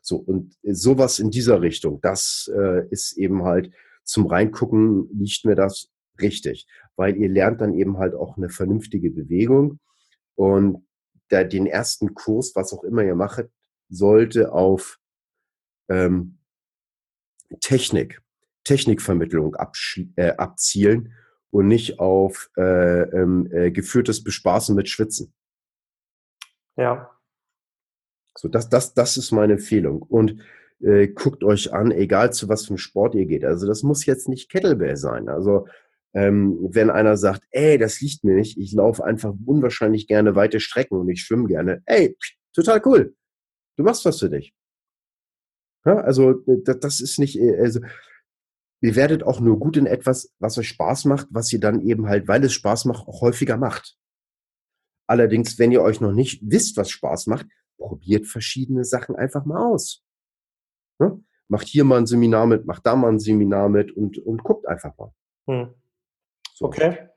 So, und sowas in dieser Richtung, das äh, ist eben halt zum Reingucken liegt mir das richtig, weil ihr lernt dann eben halt auch eine vernünftige Bewegung und der, den ersten Kurs, was auch immer ihr macht, sollte auf ähm, Technik, Technikvermittlung äh, abzielen und nicht auf äh, ähm, äh, geführtes Bespaßen mit Schwitzen. Ja. So, das, das, das ist meine Empfehlung. Und äh, guckt euch an, egal zu was für Sport ihr geht. Also das muss jetzt nicht Kettlebell sein. Also ähm, wenn einer sagt, ey, das liegt mir nicht, ich laufe einfach unwahrscheinlich gerne weite Strecken und ich schwimme gerne, ey, total cool. Du machst was für dich. Ja, also das, das ist nicht, äh, also ihr werdet auch nur gut in etwas, was euch Spaß macht, was ihr dann eben halt, weil es Spaß macht, auch häufiger macht. Allerdings, wenn ihr euch noch nicht wisst, was Spaß macht, probiert verschiedene Sachen einfach mal aus. Ja? Macht hier mal ein Seminar mit, macht da mal ein Seminar mit und, und guckt einfach mal. Hm. So. Okay.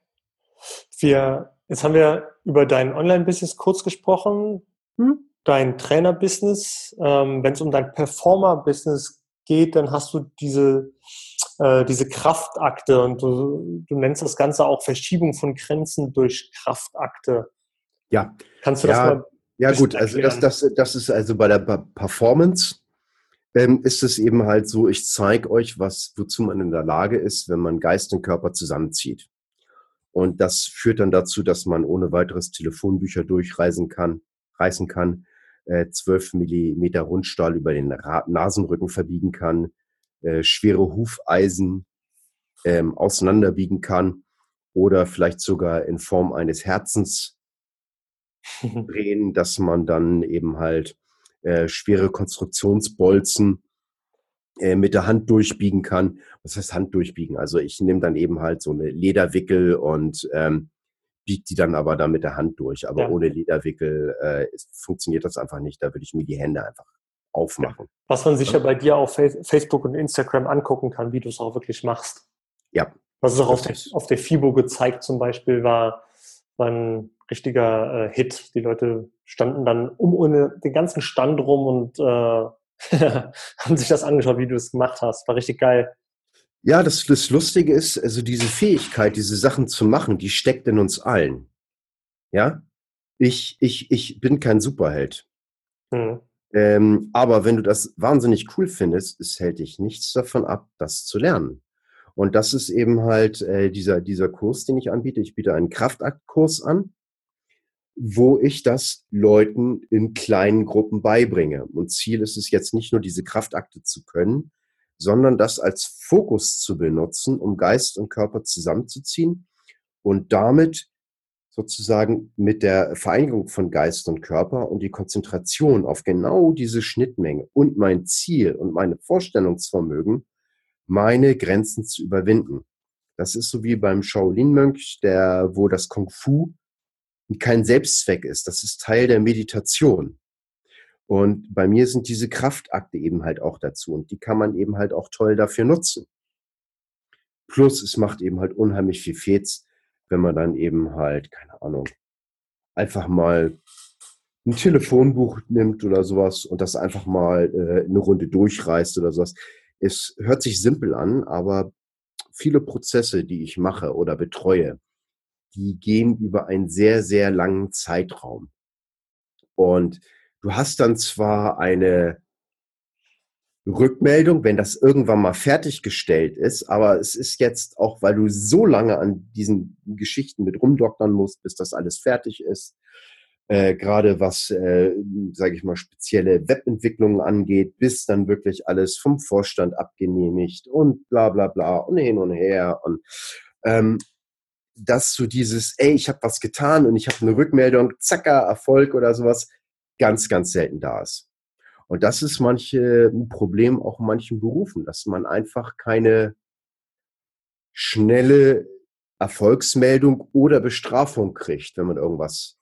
Wir, jetzt haben wir über dein Online-Business kurz gesprochen, hm? dein Trainer-Business. Ähm, Wenn es um dein Performer-Business geht, dann hast du diese, äh, diese Kraftakte und du, du nennst das Ganze auch Verschiebung von Grenzen durch Kraftakte. Ja. Kannst du das ja, mal Ja, gut, also das, das, das ist also bei der Performance ähm, ist es eben halt so, ich zeige euch, was, wozu man in der Lage ist, wenn man Geist und Körper zusammenzieht. Und das führt dann dazu, dass man ohne weiteres Telefonbücher durchreisen kann, reißen kann, äh, 12 Millimeter Rundstahl über den Nasenrücken verbiegen kann, äh, schwere Hufeisen ähm, auseinanderbiegen kann oder vielleicht sogar in Form eines Herzens drehen, dass man dann eben halt äh, schwere Konstruktionsbolzen äh, mit der Hand durchbiegen kann. Was heißt Hand durchbiegen? Also ich nehme dann eben halt so eine Lederwickel und ähm, biege die dann aber da mit der Hand durch. Aber ja. ohne Lederwickel äh, ist, funktioniert das einfach nicht. Da würde ich mir die Hände einfach aufmachen. Was man sich ja bei dir auf Facebook und Instagram angucken kann, wie du es auch wirklich machst. Ja. Was es auch auf der, auf der FIBO gezeigt zum Beispiel war, war ein richtiger äh, Hit. Die Leute standen dann um ohne den ganzen Stand rum und äh, haben sich das angeschaut, wie du es gemacht hast. War richtig geil. Ja, das, das Lustige ist, also diese Fähigkeit, diese Sachen zu machen, die steckt in uns allen. Ja? Ich, ich, ich bin kein Superheld. Mhm. Ähm, aber wenn du das wahnsinnig cool findest, es hält dich nichts davon ab, das zu lernen. Und das ist eben halt äh, dieser, dieser Kurs, den ich anbiete. Ich biete einen Kraftaktkurs an, wo ich das Leuten in kleinen Gruppen beibringe. Und Ziel ist es jetzt nicht nur, diese Kraftakte zu können, sondern das als Fokus zu benutzen, um Geist und Körper zusammenzuziehen und damit sozusagen mit der Vereinigung von Geist und Körper und die Konzentration auf genau diese Schnittmenge und mein Ziel und meine Vorstellungsvermögen, meine Grenzen zu überwinden. Das ist so wie beim Shaolin-Mönch, der, wo das Kung Fu kein Selbstzweck ist. Das ist Teil der Meditation. Und bei mir sind diese Kraftakte eben halt auch dazu. Und die kann man eben halt auch toll dafür nutzen. Plus, es macht eben halt unheimlich viel Fets, wenn man dann eben halt, keine Ahnung, einfach mal ein Telefonbuch nimmt oder sowas und das einfach mal äh, eine Runde durchreißt oder sowas. Es hört sich simpel an, aber viele Prozesse, die ich mache oder betreue, die gehen über einen sehr, sehr langen Zeitraum. Und du hast dann zwar eine Rückmeldung, wenn das irgendwann mal fertiggestellt ist. Aber es ist jetzt auch, weil du so lange an diesen Geschichten mit rumdoktern musst, bis das alles fertig ist. Äh, Gerade was, äh, sage ich mal, spezielle Webentwicklungen angeht, bis dann wirklich alles vom Vorstand abgenehmigt und bla bla bla und hin und her. Und ähm, dass so dieses, ey, ich habe was getan und ich habe eine Rückmeldung, zacker, Erfolg oder sowas, ganz, ganz selten da ist. Und das ist manche ein Problem auch in manchen Berufen, dass man einfach keine schnelle Erfolgsmeldung oder Bestrafung kriegt, wenn man irgendwas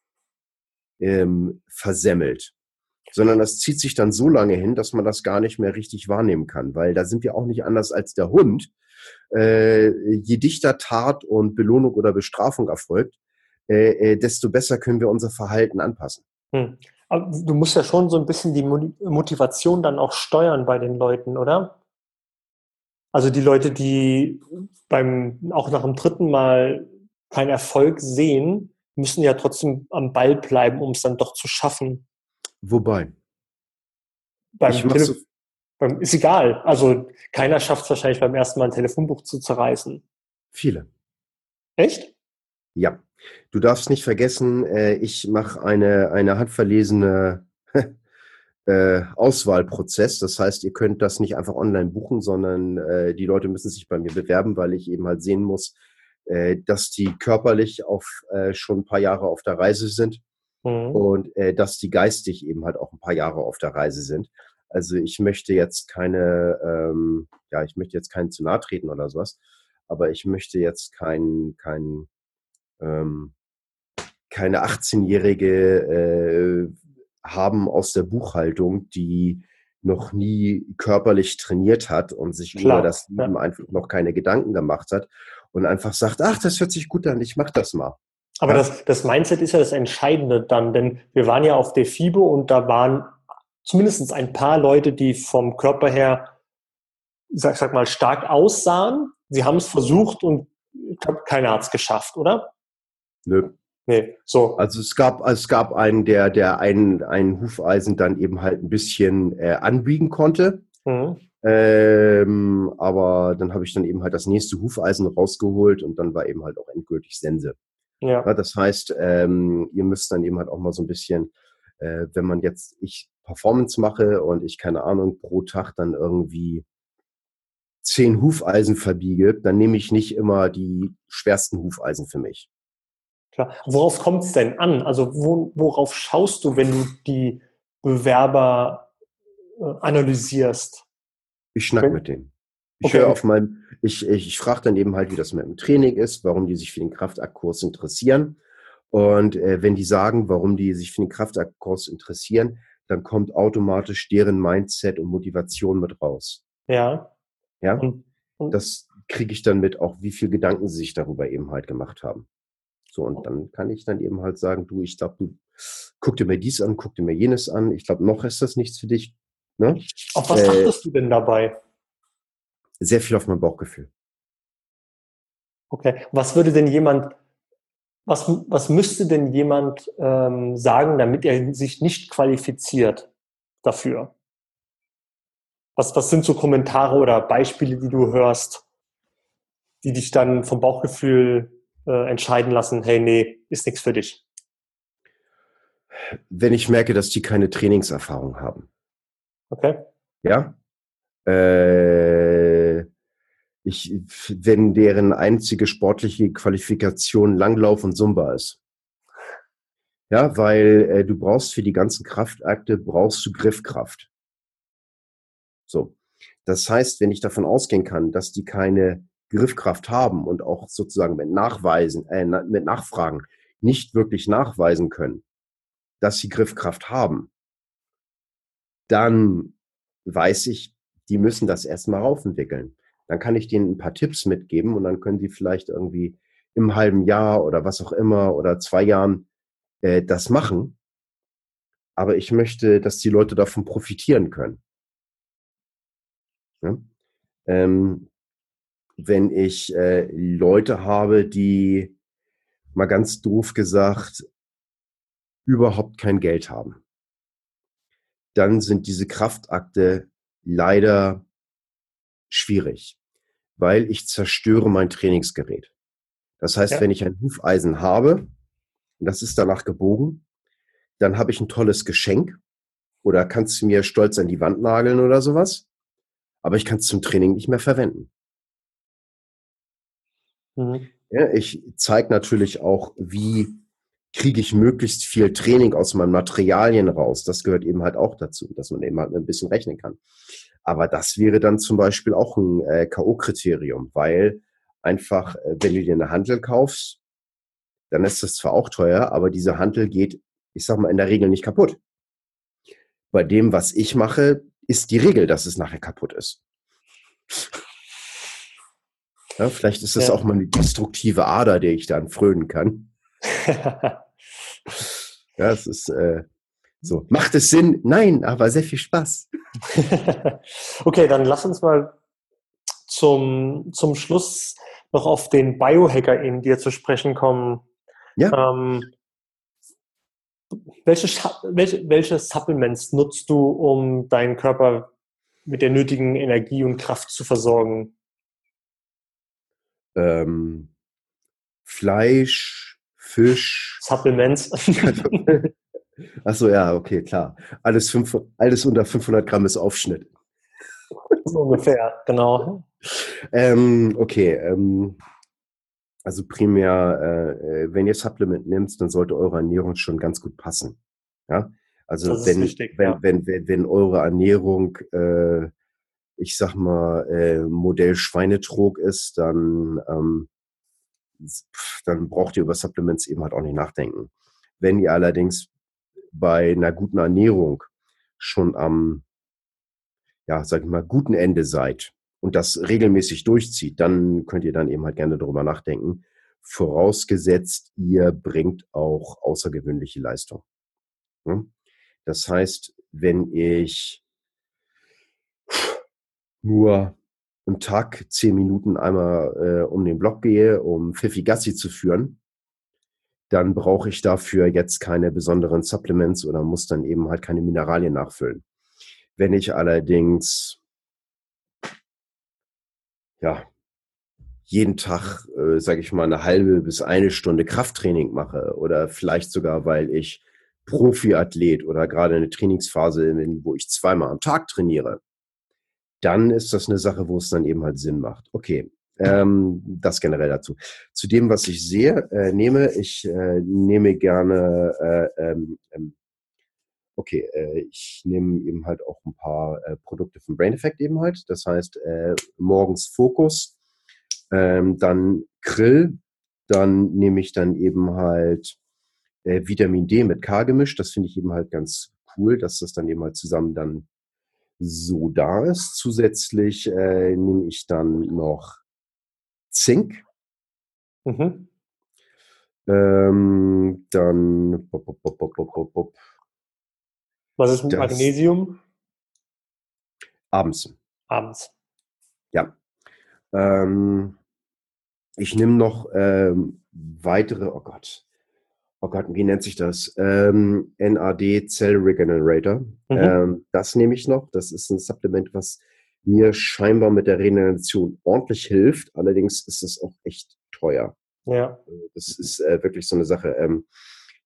ähm, versemmelt. Sondern das zieht sich dann so lange hin, dass man das gar nicht mehr richtig wahrnehmen kann, weil da sind wir auch nicht anders als der Hund. Äh, je dichter Tat und Belohnung oder Bestrafung erfolgt, äh, äh, desto besser können wir unser Verhalten anpassen. Hm. Aber du musst ja schon so ein bisschen die Motivation dann auch steuern bei den Leuten, oder? Also die Leute, die beim, auch nach dem dritten Mal keinen Erfolg sehen, müssen ja trotzdem am Ball bleiben, um es dann doch zu schaffen. Wobei? Beim Telef beim, ist egal. Also keiner schafft es wahrscheinlich beim ersten Mal ein Telefonbuch zu zerreißen. Viele. Echt? Ja. Du darfst nicht vergessen, äh, ich mache eine, eine handverlesene äh, Auswahlprozess. Das heißt, ihr könnt das nicht einfach online buchen, sondern äh, die Leute müssen sich bei mir bewerben, weil ich eben halt sehen muss, äh, dass die körperlich auf äh, schon ein paar Jahre auf der Reise sind mhm. und äh, dass die geistig eben halt auch ein paar Jahre auf der Reise sind. Also ich möchte jetzt keine, ähm, ja, ich möchte jetzt keinen zu nahe treten oder sowas, aber ich möchte jetzt keinen kein ähm, keine 18-Jährige äh, haben aus der Buchhaltung, die noch nie körperlich trainiert hat und sich Klar, über das Leben ja. einfach noch keine Gedanken gemacht hat und einfach sagt, ach, das hört sich gut an, ich mach das mal. Aber ja? das, das Mindset ist ja das Entscheidende dann, denn wir waren ja auf der FIBO und da waren zumindest ein paar Leute, die vom Körper her, sag, sag mal, stark aussahen. Sie haben es versucht und ich glaube, keiner hat es geschafft, oder? Nö. Nee, so. Also es gab, es gab einen, der, der einen, einen Hufeisen dann eben halt ein bisschen äh, anbiegen konnte. Mhm. Ähm, aber dann habe ich dann eben halt das nächste Hufeisen rausgeholt und dann war eben halt auch endgültig Sense. Ja. ja das heißt, ähm, ihr müsst dann eben halt auch mal so ein bisschen, äh, wenn man jetzt, ich Performance mache und ich, keine Ahnung, pro Tag dann irgendwie zehn Hufeisen verbiege, dann nehme ich nicht immer die schwersten Hufeisen für mich. Klar. Worauf kommt es denn an? Also wo, worauf schaust du, wenn du die Bewerber äh, analysierst? Ich schnack wenn, mit denen. Ich okay. höre auf meinem, ich, ich, ich frage dann eben halt, wie das mit dem Training ist, warum die sich für den Kraftaktkurs interessieren. Und äh, wenn die sagen, warum die sich für den Kraftaktkurs interessieren, dann kommt automatisch deren Mindset und Motivation mit raus. Ja. Ja. Und, und das kriege ich dann mit, auch wie viel Gedanken sie sich darüber eben halt gemacht haben. So, und dann kann ich dann eben halt sagen, du, ich glaube, du guck dir mir dies an, guck dir mir jenes an. Ich glaube, noch ist das nichts für dich. Ne? Auf was äh, achtest du denn dabei? Sehr viel auf mein Bauchgefühl. Okay. Was würde denn jemand, was, was müsste denn jemand ähm, sagen, damit er sich nicht qualifiziert dafür? Was, was sind so Kommentare oder Beispiele, die du hörst, die dich dann vom Bauchgefühl äh, entscheiden lassen, hey, nee, ist nichts für dich? Wenn ich merke, dass die keine Trainingserfahrung haben. Okay. Ja. Äh, ich, wenn deren einzige sportliche Qualifikation Langlauf und Zumba ist. Ja, weil äh, du brauchst für die ganzen Kraftakte, brauchst du Griffkraft. So. Das heißt, wenn ich davon ausgehen kann, dass die keine Griffkraft haben und auch sozusagen mit Nachweisen, äh, mit Nachfragen nicht wirklich nachweisen können, dass sie Griffkraft haben, dann weiß ich, die müssen das erstmal raufentwickeln. Dann kann ich denen ein paar Tipps mitgeben und dann können die vielleicht irgendwie im halben Jahr oder was auch immer oder zwei Jahren äh, das machen. Aber ich möchte, dass die Leute davon profitieren können. Ja? Ähm, wenn ich äh, Leute habe, die mal ganz doof gesagt überhaupt kein Geld haben, dann sind diese Kraftakte leider schwierig, weil ich zerstöre mein Trainingsgerät. Das heißt, ja. wenn ich ein Hufeisen habe, und das ist danach gebogen, dann habe ich ein tolles Geschenk oder kannst du mir stolz an die Wand nageln oder sowas, aber ich kann es zum Training nicht mehr verwenden. Mhm. Ja, ich zeige natürlich auch, wie kriege ich möglichst viel Training aus meinen Materialien raus. Das gehört eben halt auch dazu, dass man eben halt ein bisschen rechnen kann. Aber das wäre dann zum Beispiel auch ein äh, K.O.-Kriterium, weil einfach, äh, wenn du dir eine Handel kaufst, dann ist das zwar auch teuer, aber diese Handel geht, ich sag mal, in der Regel nicht kaputt. Bei dem, was ich mache, ist die Regel, dass es nachher kaputt ist. Ja, vielleicht ist das ja. auch mal eine destruktive Ader, der ich dann frönen kann. ja, es ist äh, so. Macht es Sinn? Nein, aber sehr viel Spaß. okay, dann lass uns mal zum, zum Schluss noch auf den Biohacker in dir zu sprechen kommen. Ja. Ähm, welche, welche, welche Supplements nutzt du, um deinen Körper mit der nötigen Energie und Kraft zu versorgen? Ähm, Fleisch, Fisch. Supplements. Achso, ja, okay, klar. Alles, fünf, alles unter 500 Gramm ist Aufschnitt. So ungefähr, genau. Ähm, okay, ähm, also primär, äh, wenn ihr Supplement nimmt, dann sollte eure Ernährung schon ganz gut passen. Ja, also wenn, wichtig, wenn, ja. wenn, wenn, wenn eure Ernährung äh, ich sag mal, äh, Modell Schweinetrog ist, dann, ähm, dann braucht ihr über Supplements eben halt auch nicht nachdenken. Wenn ihr allerdings bei einer guten Ernährung schon am, ja, sag ich mal, guten Ende seid und das regelmäßig durchzieht, dann könnt ihr dann eben halt gerne darüber nachdenken. Vorausgesetzt, ihr bringt auch außergewöhnliche Leistung. Das heißt, wenn ich nur im Tag zehn Minuten einmal äh, um den Block gehe, um Pfiffi Gassi zu führen, dann brauche ich dafür jetzt keine besonderen Supplements oder muss dann eben halt keine Mineralien nachfüllen. Wenn ich allerdings ja jeden Tag, äh, sage ich mal, eine halbe bis eine Stunde Krafttraining mache oder vielleicht sogar, weil ich Profiathlet oder gerade eine Trainingsphase, bin, wo ich zweimal am Tag trainiere, dann ist das eine Sache, wo es dann eben halt Sinn macht. Okay, ähm, das generell dazu. Zu dem, was ich sehe, äh, nehme, ich äh, nehme gerne, äh, ähm, ähm, okay, äh, ich nehme eben halt auch ein paar äh, Produkte von Brain Effect eben halt. Das heißt, äh, morgens Fokus, ähm, dann Krill, dann nehme ich dann eben halt Vitamin D mit K gemischt. Das finde ich eben halt ganz cool, dass das dann eben halt zusammen dann so da ist. Zusätzlich äh, nehme ich dann noch Zink. Mhm. Ähm, dann. Bop, bop, bop, Was ist mit das, Magnesium? Abends. Abends. Ja. Ähm, ich nehme noch ähm, weitere, oh Gott. Oh Gott, wie nennt sich das? Ähm, NAD Cell Regenerator. Mhm. Ähm, das nehme ich noch. Das ist ein Supplement, was mir scheinbar mit der Regeneration ordentlich hilft. Allerdings ist es auch echt teuer. Ja. Das ist äh, wirklich so eine Sache. Ähm,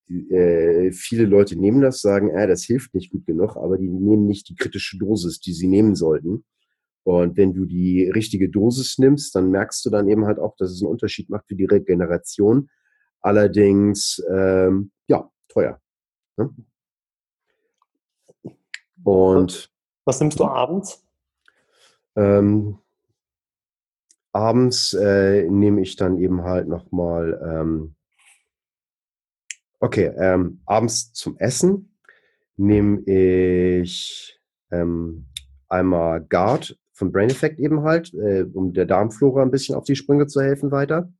die, äh, viele Leute nehmen das, sagen, äh, das hilft nicht gut genug, aber die nehmen nicht die kritische Dosis, die sie nehmen sollten. Und wenn du die richtige Dosis nimmst, dann merkst du dann eben halt auch, dass es einen Unterschied macht für die Regeneration. Allerdings, ähm, ja, teuer. Ne? Und was nimmst du abends? Ähm, abends äh, nehme ich dann eben halt nochmal, ähm, okay, ähm, abends zum Essen nehme ich ähm, einmal Guard von Brain Effect eben halt, äh, um der Darmflora ein bisschen auf die Sprünge zu helfen weiter.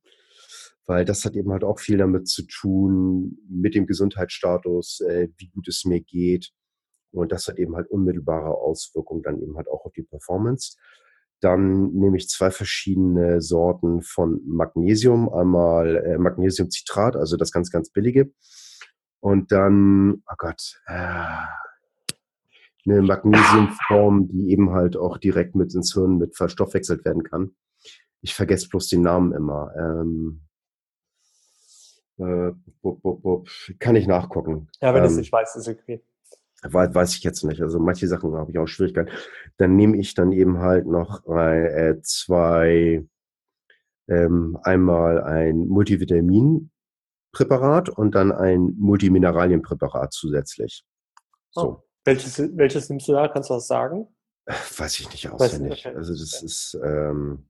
Weil das hat eben halt auch viel damit zu tun, mit dem Gesundheitsstatus, äh, wie gut es mir geht. Und das hat eben halt unmittelbare Auswirkungen dann eben halt auch auf die Performance. Dann nehme ich zwei verschiedene Sorten von Magnesium. Einmal äh, Magnesiumcitrat, also das ganz, ganz billige. Und dann, oh Gott, äh, eine Magnesiumform, die eben halt auch direkt mit ins Hirn mit verstoffwechselt werden kann. Ich vergesse bloß den Namen immer. Ähm, äh, bup, bup, bup. Kann ich nachgucken. Ja, wenn ähm, es nicht weiß, ist okay. Weiß, weiß ich jetzt nicht. Also manche Sachen habe ich auch Schwierigkeiten. Dann nehme ich dann eben halt noch äh, zwei, ähm, einmal ein Multivitaminpräparat und dann ein Multimineralienpräparat zusätzlich. So. Oh. Welches, welches nimmst du da? Kannst du was sagen? Weiß ich nicht auswendig. Okay. Also das okay. ist. Ähm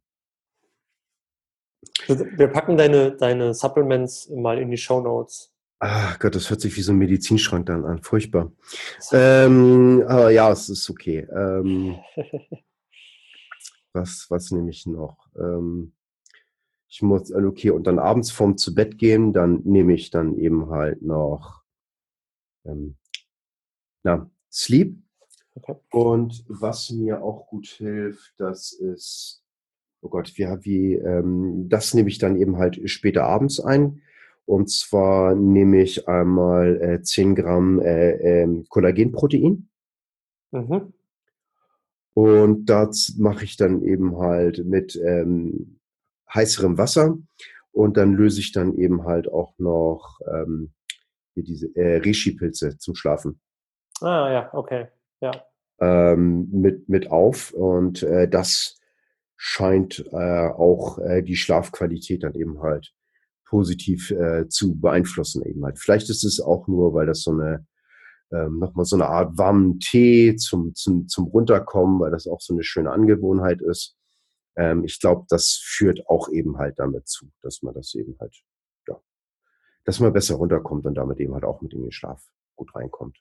wir packen deine, deine Supplements mal in die Show Notes. Ach Gott, das hört sich wie so ein Medizinschrank dann an. Furchtbar. Ähm, aber ja, es ist okay. Ähm, was, was nehme ich noch? Ähm, ich muss, äh, okay, und dann abends vorm zu Bett gehen, dann nehme ich dann eben halt noch ähm, na, Sleep. Okay. Und was mir auch gut hilft, das ist, oh Gott, wie, wie ähm, das nehme ich dann eben halt später abends ein. Und zwar nehme ich einmal äh, 10 Gramm äh, äh, Kollagenprotein. Mhm. Und das mache ich dann eben halt mit ähm, heißerem Wasser. Und dann löse ich dann eben halt auch noch ähm, diese äh, Reishi-Pilze zum Schlafen. Ah, ja, okay. Ja. Ähm, mit, mit auf. Und äh, das scheint äh, auch äh, die Schlafqualität dann eben halt positiv äh, zu beeinflussen eben halt. Vielleicht ist es auch nur, weil das so eine ähm, nochmal so eine Art warmen Tee zum, zum, zum Runterkommen, weil das auch so eine schöne Angewohnheit ist. Ähm, ich glaube, das führt auch eben halt damit zu, dass man das eben halt, ja, dass man besser runterkommt und damit eben halt auch mit in den Schlaf gut reinkommt.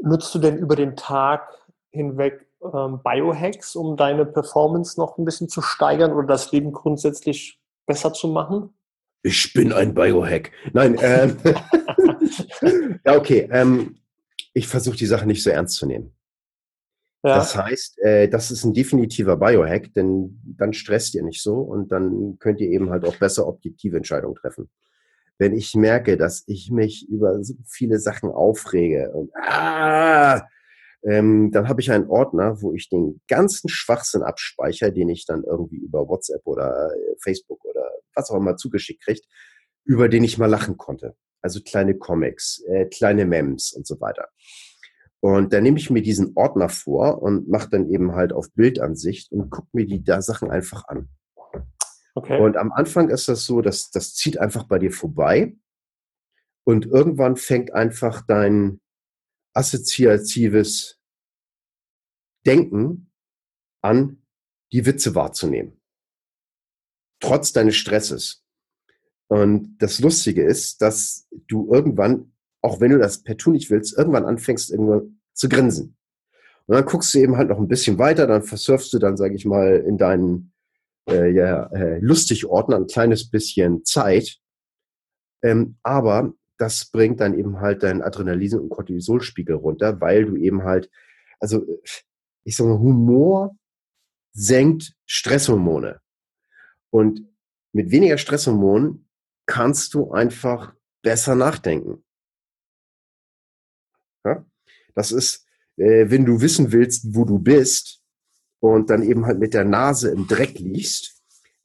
Nutzt du denn über den Tag hinweg ähm, Biohacks, um deine Performance noch ein bisschen zu steigern oder das Leben grundsätzlich besser zu machen? Ich bin ein Biohack. Nein, ähm, ja, okay. Ähm, ich versuche die Sache nicht so ernst zu nehmen. Ja. Das heißt, äh, das ist ein definitiver Biohack, denn dann stresst ihr nicht so und dann könnt ihr eben halt auch besser objektive Entscheidungen treffen wenn ich merke, dass ich mich über so viele Sachen aufrege und ah, ähm, dann habe ich einen Ordner, wo ich den ganzen Schwachsinn abspeichere, den ich dann irgendwie über WhatsApp oder äh, Facebook oder was auch immer zugeschickt kriegt, über den ich mal lachen konnte. Also kleine Comics, äh, kleine Memes und so weiter. Und dann nehme ich mir diesen Ordner vor und mache dann eben halt auf Bildansicht und gucke mir die da Sachen einfach an. Okay. Und am Anfang ist das so, dass das zieht einfach bei dir vorbei und irgendwann fängt einfach dein assoziatives Denken an, die Witze wahrzunehmen. Trotz deines Stresses. Und das Lustige ist, dass du irgendwann, auch wenn du das per Tu nicht willst, irgendwann anfängst, irgendwann zu grinsen. Und dann guckst du eben halt noch ein bisschen weiter, dann versurfst du dann, sage ich mal, in deinen äh, ja, äh, lustig ordnen, ein kleines bisschen Zeit. Ähm, aber das bringt dann eben halt deinen Adrenalin- und Cortisolspiegel runter, weil du eben halt, also ich sag mal, Humor senkt Stresshormone. Und mit weniger Stresshormonen kannst du einfach besser nachdenken. Ja? Das ist, äh, wenn du wissen willst, wo du bist und dann eben halt mit der Nase im Dreck liegst,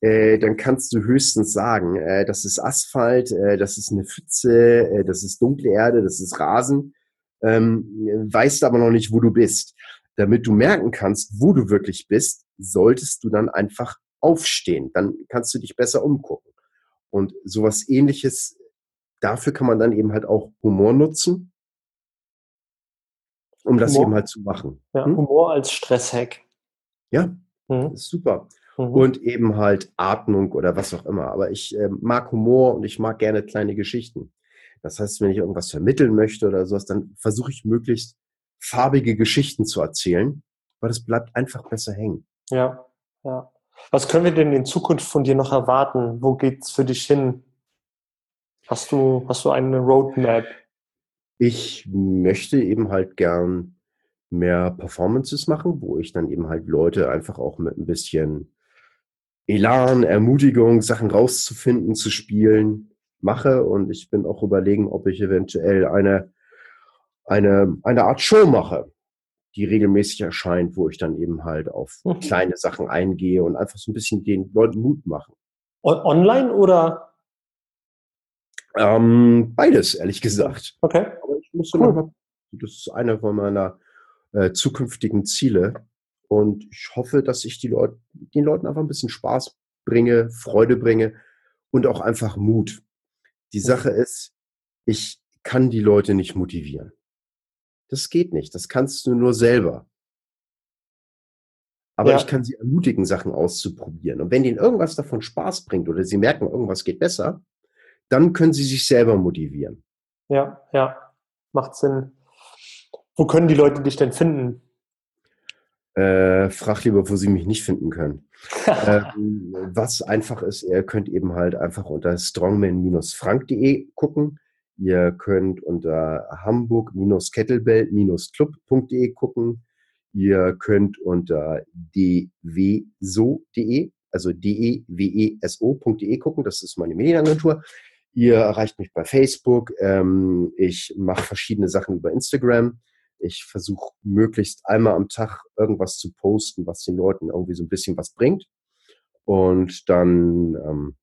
äh, dann kannst du höchstens sagen, äh, das ist Asphalt, äh, das ist eine Pfütze, äh, das ist dunkle Erde, das ist Rasen, ähm, weißt aber noch nicht, wo du bist. Damit du merken kannst, wo du wirklich bist, solltest du dann einfach aufstehen. Dann kannst du dich besser umgucken. Und sowas ähnliches, dafür kann man dann eben halt auch Humor nutzen, um das Humor. eben halt zu machen. Ja, Hm? Humor als Stresshack. Ja, Mhm. super. Mhm. Und eben halt Atmung oder was auch immer. Aber ich äh, mag Humor und ich mag gerne kleine Geschichten. Das heißt, wenn ich irgendwas vermitteln möchte oder sowas, dann versuche ich möglichst farbige Geschichten zu erzählen, weil das bleibt einfach besser hängen. Ja, ja. Was können wir denn in Zukunft von dir noch erwarten? Wo geht's für dich hin? Hast du, hast du eine Roadmap? Ich möchte eben halt gern mehr Performances machen, wo ich dann eben halt Leute einfach auch mit ein bisschen Elan, Ermutigung, Sachen rauszufinden, zu spielen, mache. Und ich bin auch überlegen, ob ich eventuell eine, eine, eine Art Show mache, die regelmäßig erscheint, wo ich dann eben halt auf Mhm. kleine Sachen eingehe und einfach so ein bisschen den Leuten Mut machen. On online oder? Ähm, beides, ehrlich gesagt. Okay. Aber ich muss Cool. noch mal, das ist einer von meiner äh, zukünftigen Ziele. Und ich hoffe, dass ich die Leute, den Leuten einfach ein bisschen Spaß bringe, Freude bringe und auch einfach Mut. Die Sache ist, ich kann die Leute nicht motivieren. Das geht nicht. Das kannst du nur selber. Aber Ja. ich kann sie ermutigen, Sachen auszuprobieren. Und wenn denen irgendwas davon Spaß bringt oder sie merken, irgendwas geht besser, dann können sie sich selber motivieren. Ja, ja. Macht Sinn. Wo können die Leute dich denn finden? Äh, frag lieber, wo sie mich nicht finden können. ähm, was einfach ist, ihr könnt eben halt einfach unter strongman-frank.de gucken. Ihr könnt unter hamburg-kettlebell-club.de gucken. Ihr könnt unter dweso.de, also deweso.de gucken. Das ist meine Medienagentur. Ihr erreicht mich bei Facebook. Ähm, ich mache verschiedene Sachen über Instagram. Ich versuche möglichst einmal am Tag irgendwas zu posten, was den Leuten irgendwie so ein bisschen was bringt. Und dann, ähm,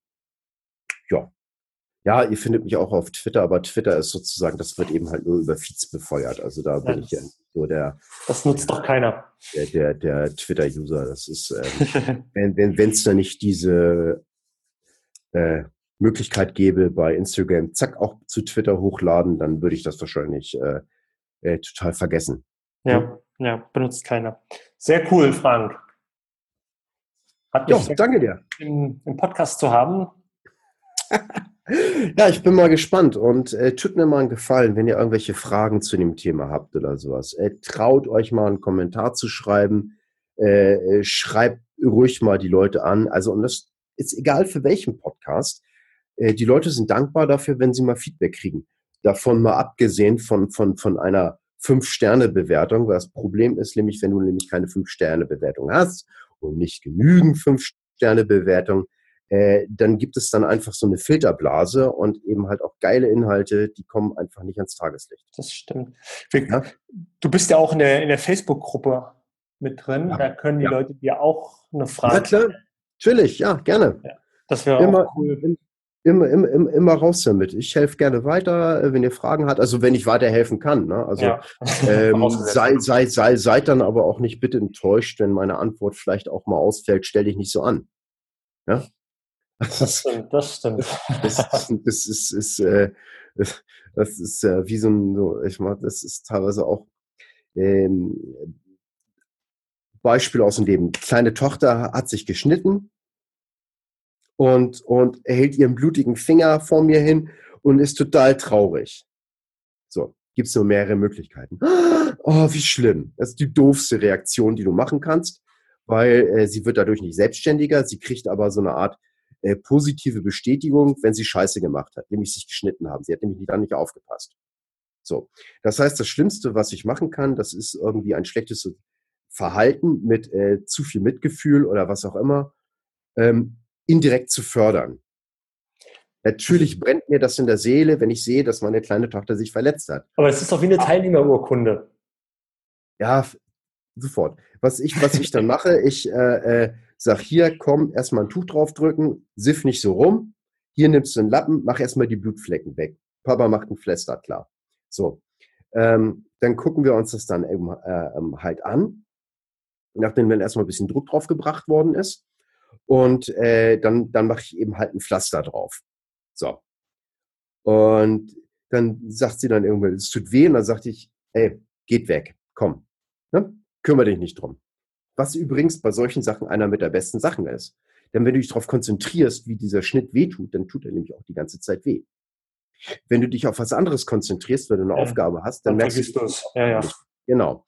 ja. Ja, ihr findet mich auch auf Twitter, aber Twitter ist sozusagen, das wird eben halt nur über Feeds befeuert. Also da bin Ja, ich ja so der, Das nutzt doch keiner. der, der, der Twitter-User. Das ist, ähm, wenn wenn wenn, es da nicht diese äh, Möglichkeit gäbe, bei Instagram zack auch zu Twitter hochladen, dann würde ich das wahrscheinlich äh, äh, total vergessen. ja, ja, benutzt keiner. Sehr cool, Frank. Hat mich sehr danke dir. im, im Podcast zu haben. Ja, ich bin mal gespannt und äh, tut mir mal einen Gefallen, wenn ihr irgendwelche Fragen zu dem Thema habt oder sowas. Äh, traut euch mal einen Kommentar zu schreiben. Äh, äh, schreibt ruhig mal die Leute an. Also, und das ist egal für welchen Podcast. Äh, die Leute sind dankbar dafür, wenn sie mal Feedback kriegen. Davon mal abgesehen von, von, von einer Fünf-Sterne-Bewertung, weil das Problem ist nämlich, wenn du nämlich keine Fünf-Sterne-Bewertung hast und nicht genügend Fünf-Sterne-Bewertung, äh, dann gibt es dann einfach so eine Filterblase und eben halt auch geile Inhalte, die kommen einfach nicht ans Tageslicht. Das stimmt. Ja. Du bist ja auch in der, in der Facebook-Gruppe mit drin. Ja. Da können die Ja. Leute dir auch eine Ja, Frage klar. Natürlich, ja, gerne. Das wäre Immer, auch cool. Im- immer, immer, immer, immer raus damit. Ich helfe gerne weiter, äh, wenn ihr Fragen habt. Also wenn ich weiterhelfen kann. Ne? Also ja. ähm, sei, sei, sei, seid dann aber auch nicht bitte enttäuscht, wenn meine Antwort vielleicht auch mal ausfällt. Stell dich nicht so an. Ja? Das Das ist, stimmt, das stimmt. das ist, das ist, ist, äh, das ist äh, wie so ein, so, ich mach, das ist teilweise auch ähm, Beispiel aus dem Leben. Kleine Tochter hat sich geschnitten und, und hält ihren blutigen Finger vor mir hin und ist total traurig. So, gibt's nur mehrere Möglichkeiten. Oh, wie schlimm. Das ist die doofste Reaktion, die du machen kannst, weil äh, sie wird dadurch nicht selbstständiger, sie kriegt aber so eine Art äh, positive Bestätigung, wenn sie Scheiße gemacht hat, nämlich sich geschnitten haben. Sie hat nämlich dann nicht aufgepasst. So, das heißt, das Schlimmste, was ich machen kann, das ist irgendwie ein schlechtes Verhalten mit äh, zu viel Mitgefühl oder was auch immer, ähm, indirekt zu fördern. Natürlich brennt mir das in der Seele, wenn ich sehe, dass meine kleine Tochter sich verletzt hat. Aber es ist doch wie eine Teilnehmerurkunde. Ja, sofort. Was ich, was ich dann mache, ich äh, äh, sag hier, komm, erstmal ein Tuch draufdrücken, siff nicht so rum. Hier nimmst du einen Lappen, mach erstmal die Blutflecken weg. Papa macht ein Pflaster klar. So. Ähm, dann gucken wir uns das dann eben äh, ähm, halt an, nachdem dann erstmal ein bisschen Druck drauf gebracht worden ist. Und äh, dann, dann mache ich eben halt ein Pflaster drauf. So. Und dann sagt sie dann irgendwann, es tut weh. Und dann sagte ich, ey, geht weg, komm. Ne? Kümmere dich nicht drum. Was übrigens bei solchen Sachen einer mit der besten Sachen ist. Denn wenn du dich darauf konzentrierst, wie dieser Schnitt wehtut, dann tut er nämlich auch die ganze Zeit weh. Wenn du dich auf was anderes konzentrierst, wenn du eine ja. Aufgabe hast, dann, dann merkst du es. Ja, ja. Genau.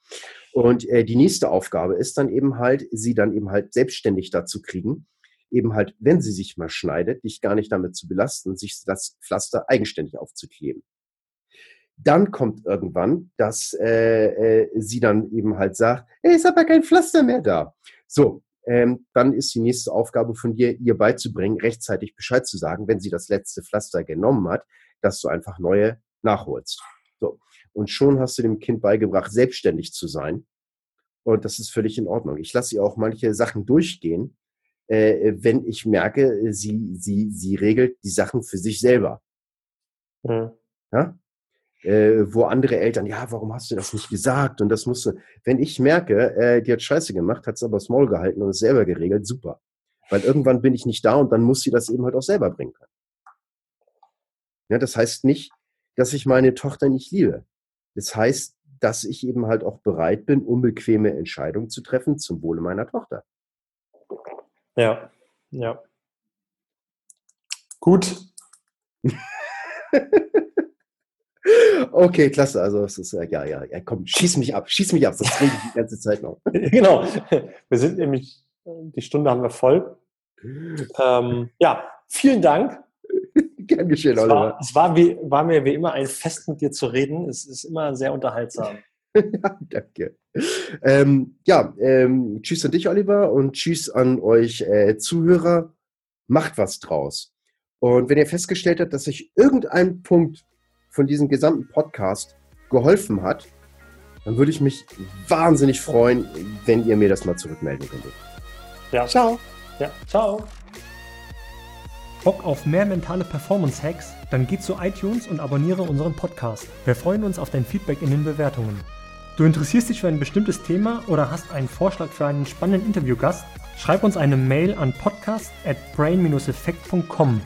Und äh, die nächste Aufgabe ist dann eben halt, sie dann eben halt selbstständig dazu kriegen, eben halt, wenn sie sich mal schneidet, dich gar nicht damit zu belasten, sich das Pflaster eigenständig aufzukleben. Dann kommt irgendwann, dass äh, äh, sie dann eben halt sagt, hey, ist aber kein Pflaster mehr da. So, ähm, dann ist die nächste Aufgabe von dir, ihr beizubringen, rechtzeitig Bescheid zu sagen, wenn sie das letzte Pflaster genommen hat, dass du einfach neue nachholst. So. Und schon hast du dem Kind beigebracht, selbstständig zu sein. Und das ist völlig in Ordnung. Ich lasse ihr auch manche Sachen durchgehen, äh, wenn ich merke, sie, sie, sie regelt die Sachen für sich selber. Mhm. Ja? Äh, wo andere Eltern, ja, warum hast du das nicht gesagt? Und das musste, wenn ich merke, äh, die hat Scheiße gemacht, hat es aber das Maul gehalten und es selber geregelt, super. Weil irgendwann bin ich nicht da und dann muss sie das eben halt auch selber bringen können. Ja, das heißt nicht, dass ich meine Tochter nicht liebe. Das heißt, dass ich eben halt auch bereit bin, unbequeme Entscheidungen zu treffen zum Wohle meiner Tochter. Ja, ja. Gut. okay, klasse. Also es ist ja, ja, ja, komm, schieß mich ab, schieß mich ab, sonst rede ich die ganze Zeit noch. genau. Wir sind nämlich, die Stunde haben wir voll. Ähm, ja, vielen Dank. Gern geschehen, es Oliver. War, es war, wie, war mir wie immer ein Fest, mit dir zu reden. Es ist immer sehr unterhaltsam. ja, danke. Ähm, ja, ähm, tschüss an dich, Oliver, und tschüss an euch äh, Zuhörer. Macht was draus. Und wenn ihr festgestellt habt, dass euch irgendein Punkt von diesem gesamten Podcast geholfen hat, dann würde ich mich wahnsinnig freuen, wenn ihr mir das mal zurückmelden könntet. Ja. Ciao. Ja, ciao. Bock auf mehr mentale Performance-Hacks? Dann geh zu iTunes und abonniere unseren Podcast. Wir freuen uns auf dein Feedback in den Bewertungen. Du interessierst dich für ein bestimmtes Thema oder hast einen Vorschlag für einen spannenden Interviewgast? Schreib uns eine Mail an podcast at brain-effekt.com